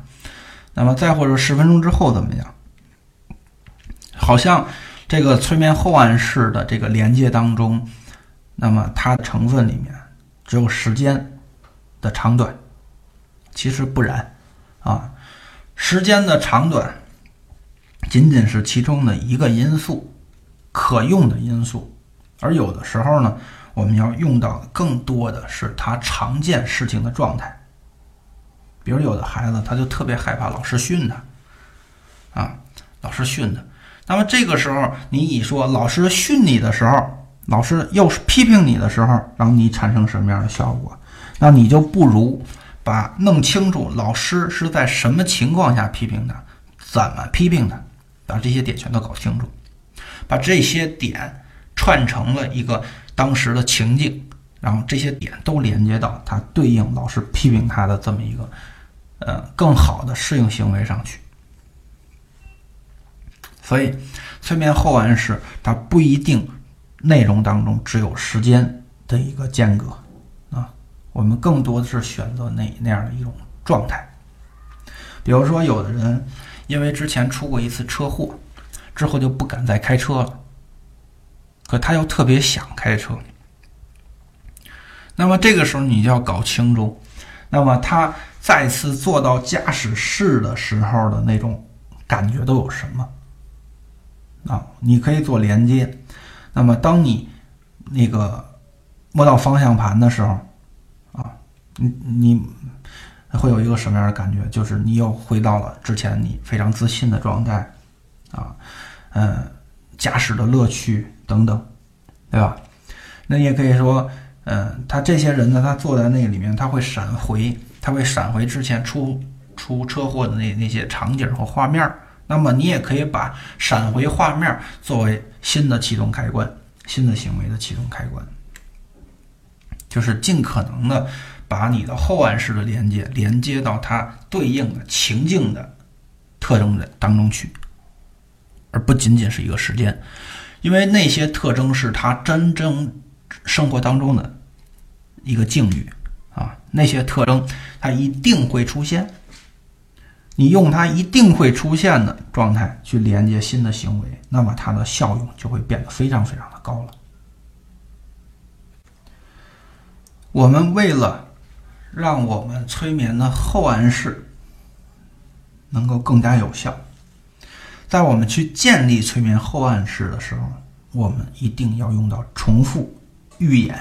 那么再或者十分钟之后怎么样？好像这个催眠后暗示的这个连接当中，那么它的成分里面只有时间的长短，其实不然啊。时间的长短仅仅是其中的一个因素，可用的因素，而有的时候呢。我们要用到的更多的是他常见事情的状态，比如有的孩子他就特别害怕老师训他，啊，老师训他，那么这个时候你一说老师训你的时候，老师又是批评你的时候，然后你产生什么样的效果？那你就不如把弄清楚老师是在什么情况下批评他，怎么批评他，把这些点全都搞清楚，把这些点串成了一个。当时的情境，然后这些点都连接到他对应老师批评他的这么一个，呃，更好的适应行为上去。所以，催眠后暗示它不一定内容当中只有时间的一个间隔啊，我们更多的是选择那那样的一种状态。比如说，有的人因为之前出过一次车祸，之后就不敢再开车了。可他又特别想开车，那么这个时候你就要搞清楚，那么他再次坐到驾驶室的时候的那种感觉都有什么？啊，你可以做连接。那么当你那个摸到方向盘的时候，啊，你你会有一个什么样的感觉？就是你又回到了之前你非常自信的状态，啊，嗯。驾驶的乐趣等等，对吧？那你也可以说，嗯，他这些人呢，他坐在那里面，他会闪回，他会闪回之前出出车祸的那那些场景和画面。那么你也可以把闪回画面作为新的启动开关，新的行为的启动开关，就是尽可能的把你的后暗示的连接连接到它对应的情境的特征的当中去。而不仅仅是一个时间，因为那些特征是他真正生活当中的一个境遇啊，那些特征它一定会出现。你用它一定会出现的状态去连接新的行为，那么它的效用就会变得非常非常的高了。我们为了让我们催眠的后暗示能够更加有效。在我们去建立催眠后暗示的时候，我们一定要用到重复预演。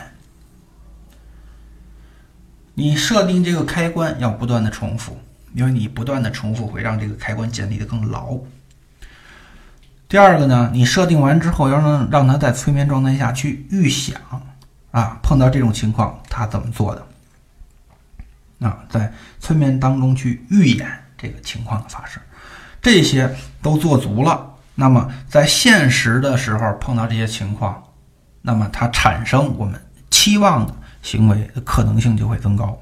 你设定这个开关要不断的重复，因为你不断的重复会让这个开关建立的更牢。第二个呢，你设定完之后要让让他在催眠状态下去预想啊，碰到这种情况他怎么做的啊，在催眠当中去预演这个情况的发生。这些都做足了，那么在现实的时候碰到这些情况，那么它产生我们期望的行为的可能性就会增高。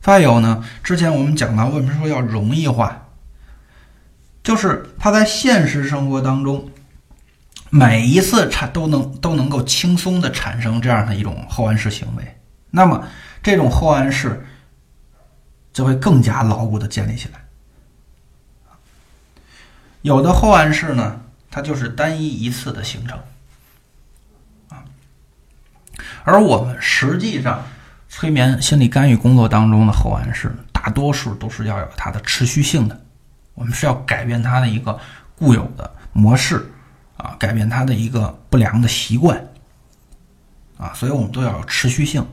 再有呢，之前我们讲到为什么说要容易化，就是他在现实生活当中每一次产都能都能够轻松的产生这样的一种后暗示行为，那么这种后暗示就会更加牢固的建立起来。有的后暗示呢，它就是单一一次的形成，啊，而我们实际上催眠心理干预工作当中的后暗示，大多数都是要有它的持续性的，我们是要改变它的一个固有的模式，啊，改变它的一个不良的习惯，啊，所以我们都要有持续性，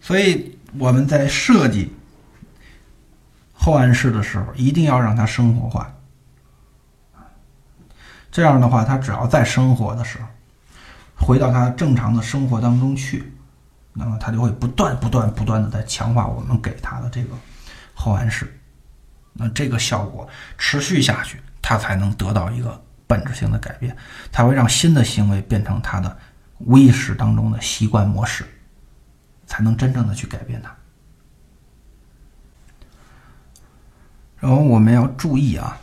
所以我们在设计后暗示的时候，一定要让它生活化。这样的话，他只要在生活的时候，回到他正常的生活当中去，那么他就会不断、不断、不断的在强化我们给他的这个后暗示。那这个效果持续下去，他才能得到一个本质性的改变，才会让新的行为变成他的无意识当中的习惯模式，才能真正的去改变它。然后我们要注意啊。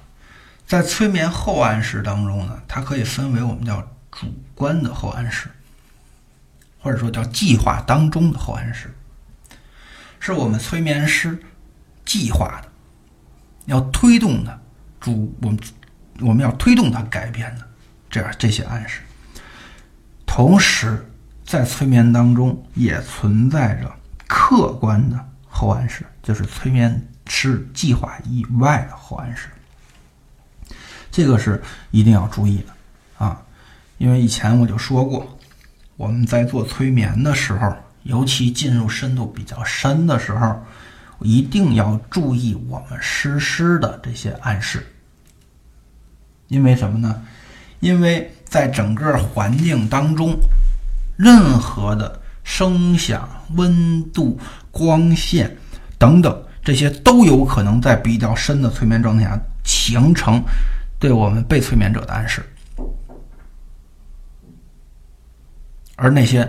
在催眠后暗示当中呢，它可以分为我们叫主观的后暗示，或者说叫计划当中的后暗示，是我们催眠师计划的，要推动的主我们我们要推动它改变的这样这些暗示。同时，在催眠当中也存在着客观的后暗示，就是催眠师计划以外的后暗示。这个是一定要注意的啊，因为以前我就说过，我们在做催眠的时候，尤其进入深度比较深的时候，一定要注意我们实施的这些暗示。因为什么呢？因为在整个环境当中，任何的声响、温度、光线等等这些都有可能在比较深的催眠状态下形成。对我们被催眠者的暗示，而那些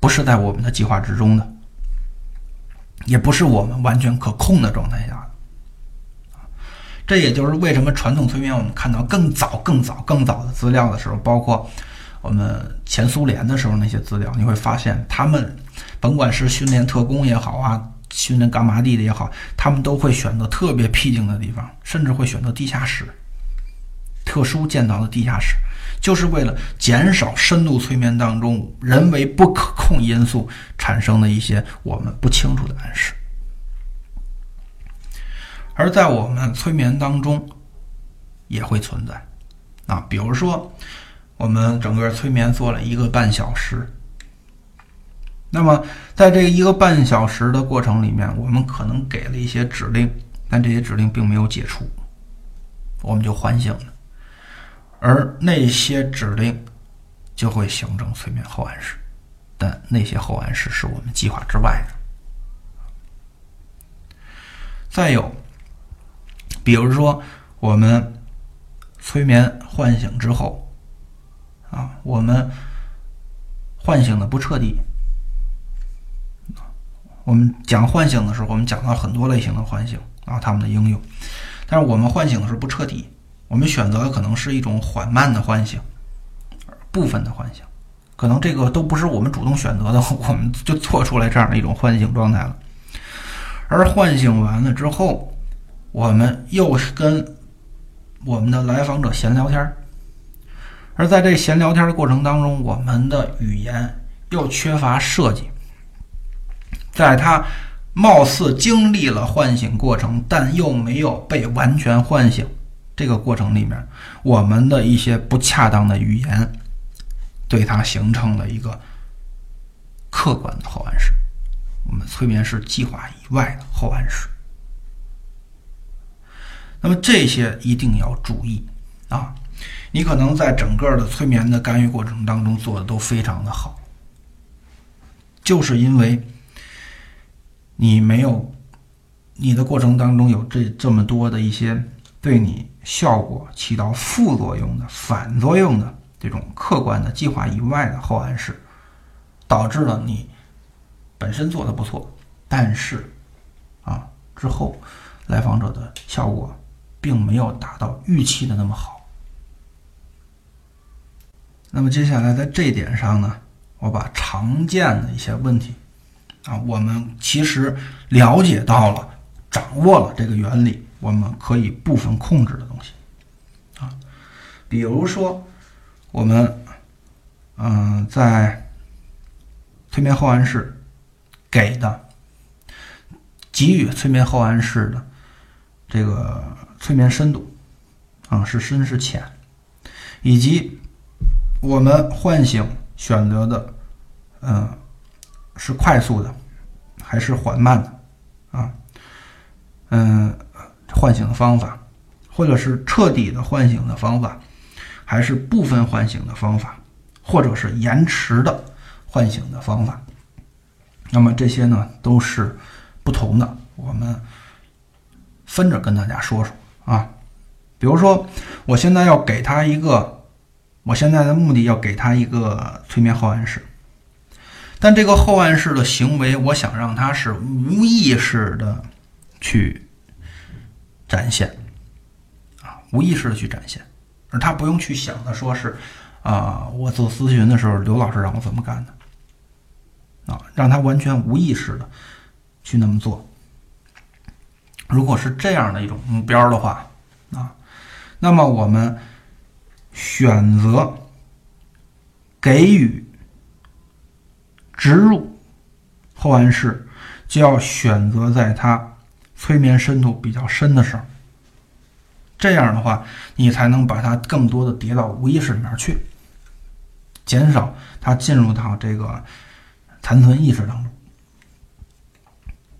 不是在我们的计划之中的，也不是我们完全可控的状态下这也就是为什么传统催眠我们看到更早、更早、更早的资料的时候，包括我们前苏联的时候那些资料，你会发现他们甭管是训练特工也好啊，训练干嘛地的也好，他们都会选择特别僻静的地方，甚至会选择地下室。特殊建造的地下室，就是为了减少深度催眠当中人为不可控因素产生的一些我们不清楚的暗示。而在我们催眠当中，也会存在啊，比如说我们整个催眠做了一个半小时，那么在这一个半小时的过程里面，我们可能给了一些指令，但这些指令并没有解除，我们就唤醒了。而那些指令就会形成催眠后暗示，但那些后暗示是我们计划之外的。再有，比如说我们催眠唤醒之后，啊，我们唤醒的不彻底。我们讲唤醒的时候，我们讲到很多类型的唤醒啊，他们的应用，但是我们唤醒的时候不彻底。我们选择的可能是一种缓慢的唤醒，部分的唤醒，可能这个都不是我们主动选择的，我们就做出来这样的一种唤醒状态了。而唤醒完了之后，我们又是跟我们的来访者闲聊天儿，而在这闲聊天的过程当中，我们的语言又缺乏设计，在他貌似经历了唤醒过程，但又没有被完全唤醒。这个过程里面，我们的一些不恰当的语言，对他形成了一个客观的后暗示。我们催眠师计划以外的后暗示。那么这些一定要注意啊！你可能在整个的催眠的干预过程当中做的都非常的好，就是因为你没有你的过程当中有这这么多的一些对你效果起到副作用的、反作用的这种客观的计划以外的后暗示，导致了你本身做的不错，但是啊之后来访者的效果。并没有达到预期的那么好。那么接下来在这一点上呢，我把常见的一些问题啊，我们其实了解到了、掌握了这个原理，我们可以部分控制的东西啊，比如说我们嗯在催眠后暗示给的给予催眠后暗示的这个。催眠深度，啊是深是浅，以及我们唤醒选择的，嗯，是快速的还是缓慢的，啊，嗯，唤醒的方法，或者是彻底的唤醒的方法，还是部分唤醒的方法，或者是延迟的唤醒的方法，那么这些呢都是不同的，我们分着跟大家说说。啊，比如说，我现在要给他一个，我现在的目的要给他一个催眠后暗示，但这个后暗示的行为，我想让他是无意识的去展现，啊，无意识的去展现，而他不用去想的，说是啊，我做咨询的时候，刘老师让我怎么干的，啊，让他完全无意识的去那么做。如果是这样的一种目标的话，啊，那么我们选择给予植入后暗示，就要选择在他催眠深度比较深的时候，这样的话，你才能把它更多的叠到无意识里面去，减少它进入到这个残存意识当中。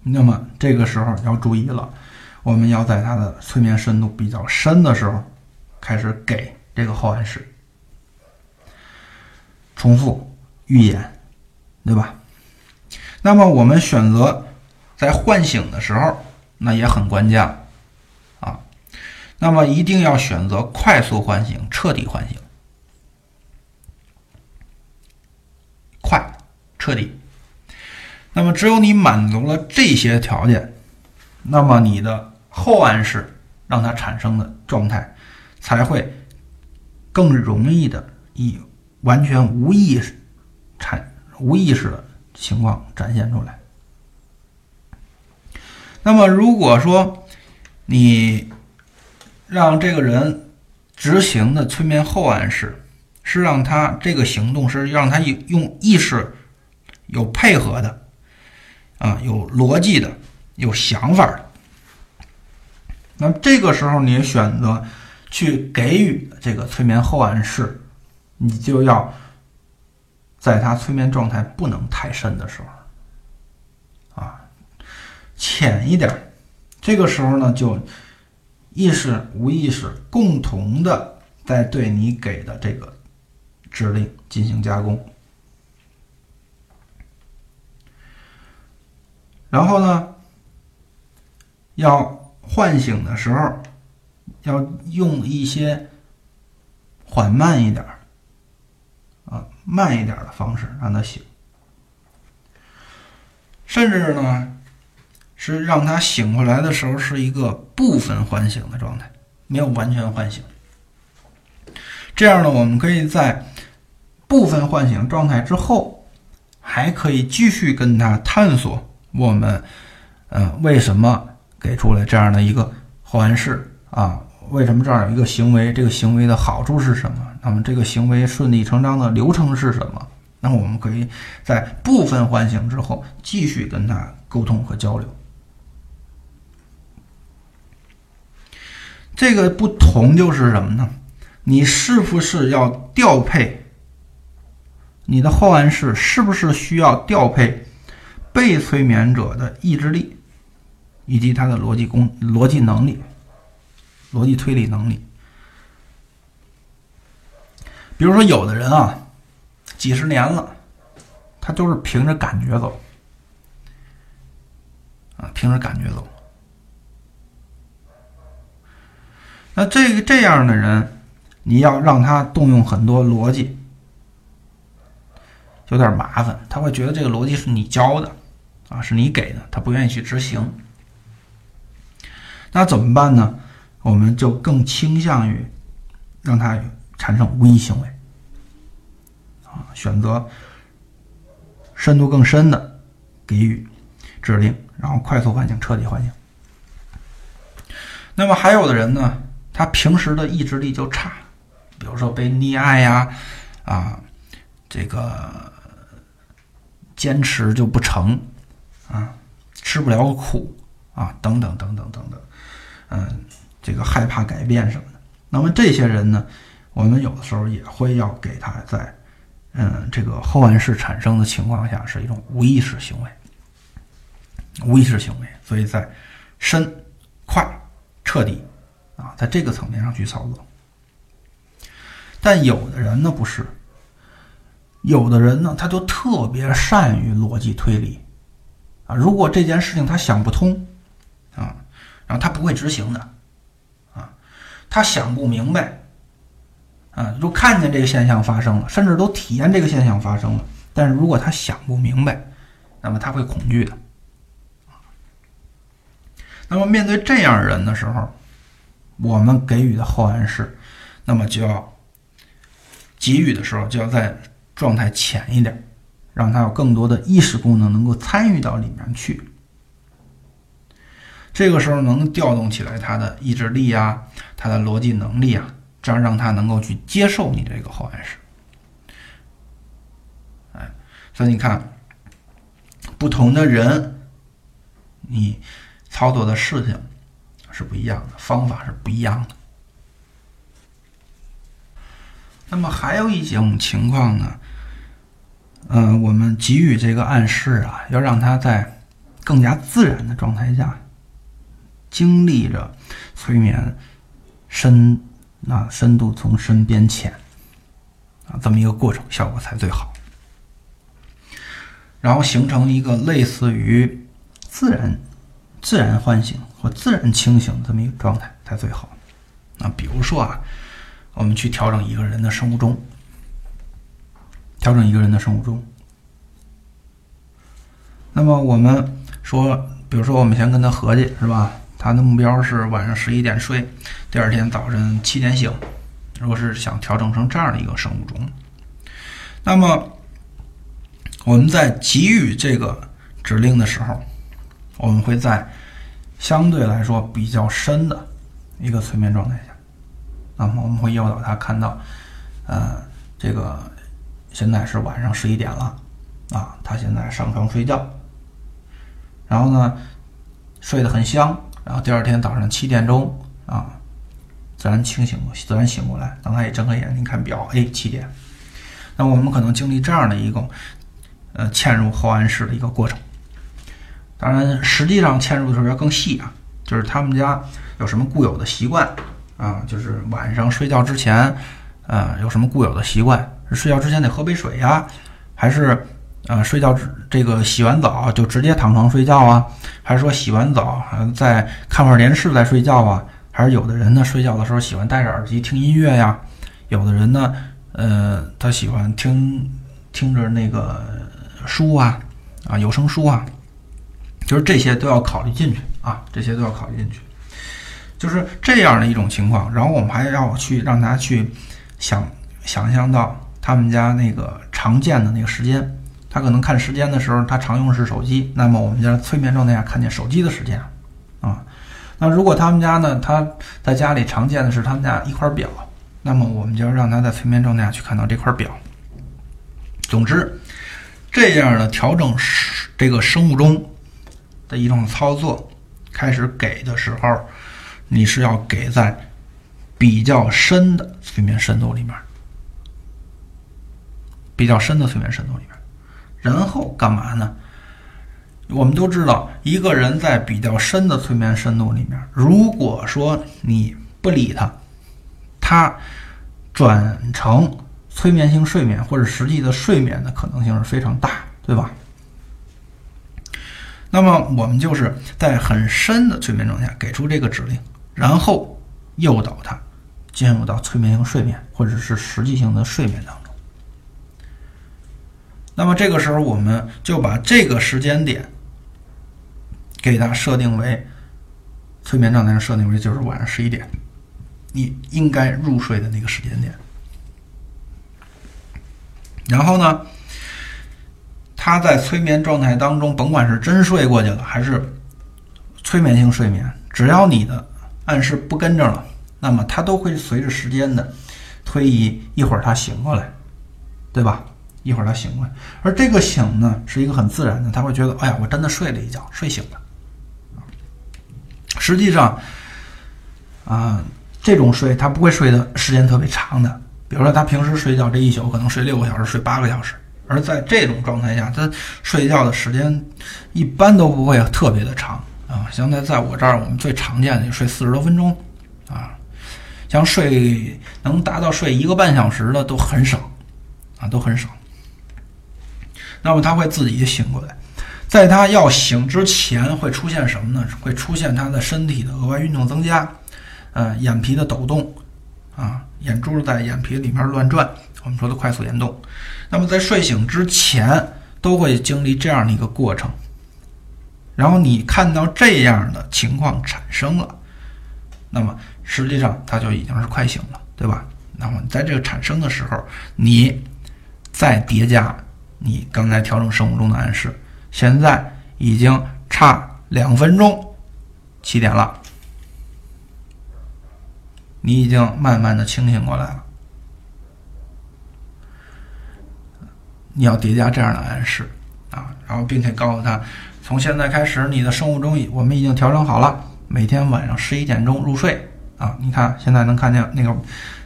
那么这个时候要注意了。我们要在它的催眠深度比较深的时候，开始给这个后暗示，重复预演，对吧？那么我们选择在唤醒的时候，那也很关键啊。那么一定要选择快速唤醒、彻底唤醒，快、彻底。那么只有你满足了这些条件，那么你的。后暗示让它产生的状态，才会更容易的以完全无意识产无意识的情况展现出来。那么，如果说你让这个人执行的催眠后暗示是让他这个行动是让他用意识有配合的啊，有逻辑的，有想法的。那这个时候，你选择去给予这个催眠后暗示，你就要在他催眠状态不能太深的时候，浅一点。这个时候呢，就意识、无意识共同的在对你给的这个指令进行加工，然后呢，要。唤醒的时候，要用一些缓慢一点儿，啊，慢一点的方式让他醒，甚至呢，是让他醒过来的时候是一个部分唤醒的状态，没有完全唤醒。这样呢，我们可以在部分唤醒状态之后，还可以继续跟他探索我们，呃，为什么。给出来这样的一个后暗示啊，为什么这样有一个行为？这个行为的好处是什么？那么这个行为顺理成章的流程是什么？那么我们可以在部分唤醒之后继续跟他沟通和交流。这个不同就是什么呢？你是不是要调配你的后暗室？是不是需要调配被催眠者的意志力以及他的逻辑功、逻辑能力、逻辑推理能力？比如说，有的人啊，几十年了，他就是凭着感觉走啊，凭着感觉走。那这个这样的人，你要让他动用很多逻辑，有点麻烦。他会觉得这个逻辑是你教的，啊，是你给的，他不愿意去执行。那怎么办呢？我们就更倾向于让他产生无意行为，啊，选择深度更深的给予指令，然后快速唤醒，彻底唤醒。那么还有的人呢？他平时的意志力就差，比如说被溺爱呀，啊，这个坚持就不成，啊，吃不了苦啊，等等等等等等，嗯，这个害怕改变什么的。那么这些人呢，我们有的时候也会要给他在，嗯，这个后暗示产生的情况下是一种无意识行为，无意识行为，所以在深、快、彻底。啊，在这个层面上去操作，但有的人呢不是，有的人呢他就特别善于逻辑推理，啊，如果这件事情他想不通，啊，然后他不会执行的，啊，他想不明白，啊，就看见这个现象发生了，甚至都体验这个现象发生了，但是如果他想不明白，那么他会恐惧的，那么面对这样人的时候。我们给予的后暗示，那么就要给予的时候就要在状态浅一点，让他有更多的意识功能能够参与到里面去。这个时候能调动起来他的意志力啊，他的逻辑能力啊，这样让他能够去接受你这个后暗示。哎，所以你看，不同的人，你操作的事情。是不一样的，方法是不一样的。那么还有一种情况呢，嗯，我们给予这个暗示啊，要让他在更加自然的状态下经历着催眠深啊深度从深变浅啊这么一个过程，效果才最好。然后形成一个类似于自然自然唤醒。或自然清醒的这么一个状态才最好。那比如说啊，我们去调整一个人的生物钟，调整一个人的生物钟。那么我们说，比如说我们先跟他合计是吧？他的目标是晚上十一点睡，第二天早晨七点醒。如果是想调整成这样的一个生物钟，那么我们在给予这个指令的时候，我们会在。相对来说比较深的一个催眠状态下，那么我们会诱导他看到，呃，这个现在是晚上十一点了，啊，他现在上床睡觉，然后呢，睡得很香，然后第二天早上七点钟啊，自然清醒，自然醒过来，当他一睁开眼睛看表，哎，七点，那我们可能经历这样的一个，呃，嵌入后暗室的一个过程。当然，实际上嵌入的时候要更细啊，就是他们家有什么固有的习惯啊，就是晚上睡觉之前，呃，有什么固有的习惯？是睡觉之前得喝杯水呀，还是呃睡觉之这个洗完澡就直接躺床睡觉啊？还是说洗完澡还再看会儿电视再睡觉啊？还是有的人呢睡觉的时候喜欢戴着耳机听音乐呀？有的人呢，呃，他喜欢听听着那个书啊，啊有声书啊。就是这些都要考虑进去啊，这些都要考虑进去，就是这样的一种情况。然后我们还要去让他去想想象到他们家那个常见的那个时间，他可能看时间的时候，他常用的是手机。那么我们在催眠状态下看见手机的时间啊。那如果他们家呢，他在家里常见的是他们家一块表，那么我们就要让他在催眠状态下去看到这块表。总之，这样的调整这个生物钟。的一种操作，开始给的时候，你是要给在比较深的催眠深度里面，比较深的催眠深度里面，然后干嘛呢？我们都知道，一个人在比较深的催眠深度里面，如果说你不理他，他转成催眠性睡眠或者实际的睡眠的可能性是非常大，对吧？那么我们就是在很深的催眠状态下给出这个指令，然后诱导他进入到催眠性睡眠或者是实际性的睡眠当中。那么这个时候，我们就把这个时间点给它设定为催眠状态上设定为就是晚上十一点，你应该入睡的那个时间点。然后呢？他在催眠状态当中，甭管是真睡过去了，还是催眠性睡眠，只要你的暗示不跟着了，那么他都会随着时间的推移，一会儿他醒过来，对吧？一会儿他醒过来，而这个醒呢，是一个很自然的，他会觉得，哎呀，我真的睡了一觉，睡醒了。实际上，啊，这种睡他不会睡的时间特别长的，比如说他平时睡觉这一宿可能睡六个小时，睡八个小时。而在这种状态下，他睡觉的时间一般都不会特别的长啊。现在在我这儿，我们最常见的就睡四十多分钟啊，像睡能达到睡一个半小时的都很少啊，都很少。那么他会自己醒过来，在他要醒之前会出现什么呢？会出现他的身体的额外运动增加，呃，眼皮的抖动啊，眼珠在眼皮里面乱转，我们说的快速眼动。那么在睡醒之前都会经历这样的一个过程，然后你看到这样的情况产生了，那么实际上它就已经是快醒了，对吧？那么在这个产生的时候，你再叠加你刚才调整生物钟的暗示，现在已经差两分钟，七点了，你已经慢慢的清醒过来了。你要叠加这样的暗示啊，然后并且告诉他，从现在开始，你的生物钟已我们已经调整好了，每天晚上十一点钟入睡啊。你看现在能看见那个，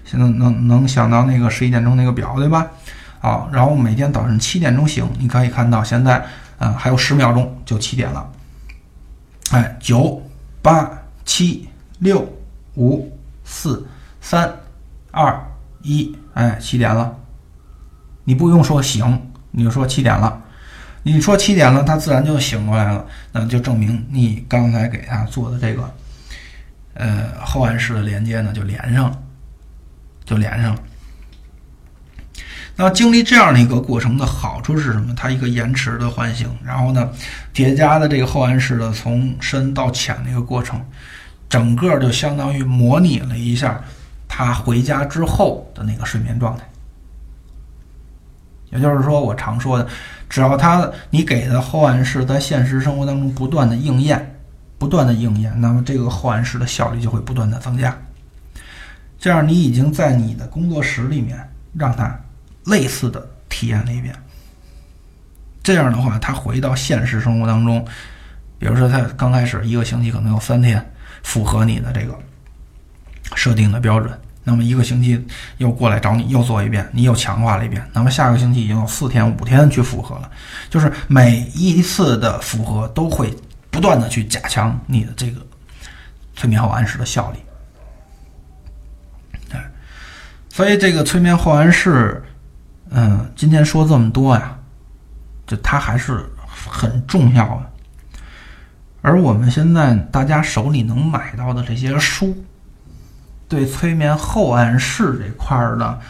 现在能能想到那个十一点钟那个表对吧？好，然后每天早上七点钟醒，你可以看到现在啊还有十秒钟就七点了。哎，九八七六五四三二一，哎，七点了。你不用说醒，你就说七点了。你说七点了，他自然就醒过来了，那就证明你刚才给他做的这个，呃，后暗示的连接呢，就连上了，就连上了。那经历这样的一个过程的好处是什么？它一个延迟的唤醒，然后呢，叠加的这个后暗示的从深到浅的一个过程，整个就相当于模拟了一下他回家之后的那个睡眠状态。也就是说，我常说的，只要他你给的后暗示在现实生活当中不断的应验，不断的应验，那么这个后暗示的效率就会不断的增加。这样，你已经在你的工作室里面让他类似的体验了一遍。这样的话，他回到现实生活当中，比如说他刚开始一个星期可能有三天符合你的这个设定的标准。那么一个星期又过来找你，又做一遍，你又强化了一遍。那么下个星期已经有四天、五天去复合了，就是每一次的复合都会不断的去加强你的这个催眠后暗示的效力。对，所以这个催眠后暗示，嗯，今天说这么多呀，就它还是很重要的。而我们现在大家手里能买到的这些书。对催眠后暗示这块儿的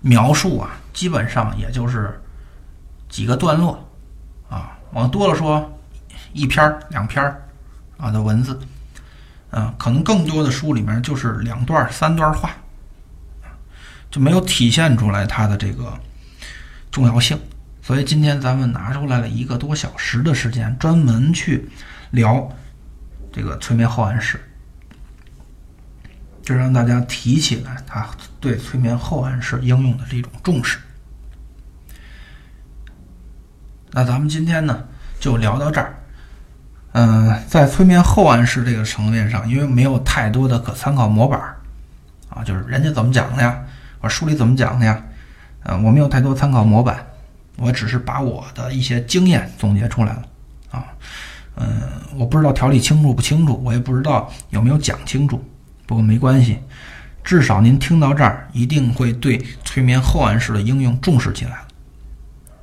描述啊，基本上也就是几个段落啊，往多了说一篇儿、两篇儿啊的文字，嗯，可能更多的书里面就是两段、三段话，就没有体现出来它的这个重要性。所以今天咱们拿出来了一个多小时的时间，专门去聊这个催眠后暗示。就让大家提起来，他对催眠后暗示应用的这种重视。那咱们今天呢，就聊到这儿。嗯，在催眠后暗示这个层面上，因为没有太多的可参考模板啊，就是人家怎么讲的呀，我书里怎么讲的呀，嗯，我没有太多参考模板，我只是把我的一些经验总结出来了啊，嗯，我不知道条理清楚不清楚，我也不知道有没有讲清楚，不过没关系，至少您听到这儿，一定会对催眠后暗示的应用重视起来了。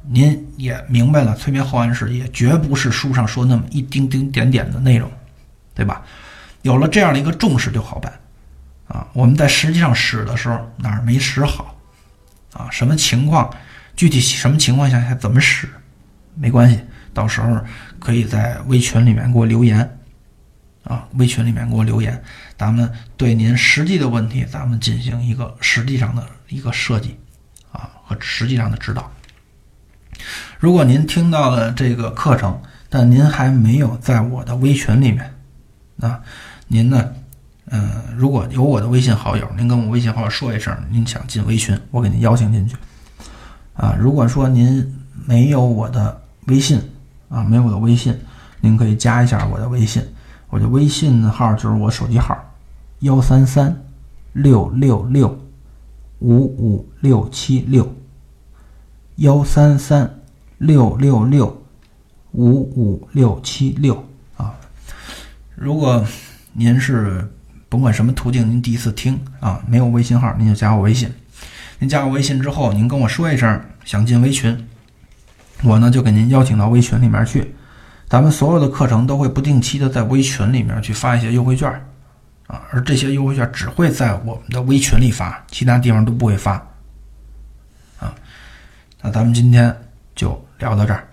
您也明白了，催眠后暗示也绝不是书上说那么一丁丁点点的内容，对吧？有了这样的一个重视就好办啊。我们在实际上使的时候哪儿没使好啊？什么情况？具体什么情况下怎么使？没关系，到时候可以在微群里面给我留言啊。微群里面给我留言，咱们对您实际的问题，咱们进行一个实际上的一个设计啊和实际上的指导。如果您听到了这个课程，但您还没有在我的微群里面，啊您呢？嗯，如果有我的微信好友，您跟我微信号说一声，您想进微群，我给您邀请进去。啊，如果说您没有我的微信，啊，没有我的微信，您可以加一下我的微信，我的微信号就是我手机号，幺三三六六六五五六七六。幺三三六六六五五六七六啊！如果您是甭管什么途径，您第一次听啊，没有微信号，您就加我微信。您加我微信之后，您跟我说一声想进微群，我呢就给您邀请到微群里面去。咱们所有的课程都会不定期的在微群里面去发一些优惠券啊，而这些优惠券只会在我们的微群里发，其他地方都不会发。啊那咱们今天就聊到这儿。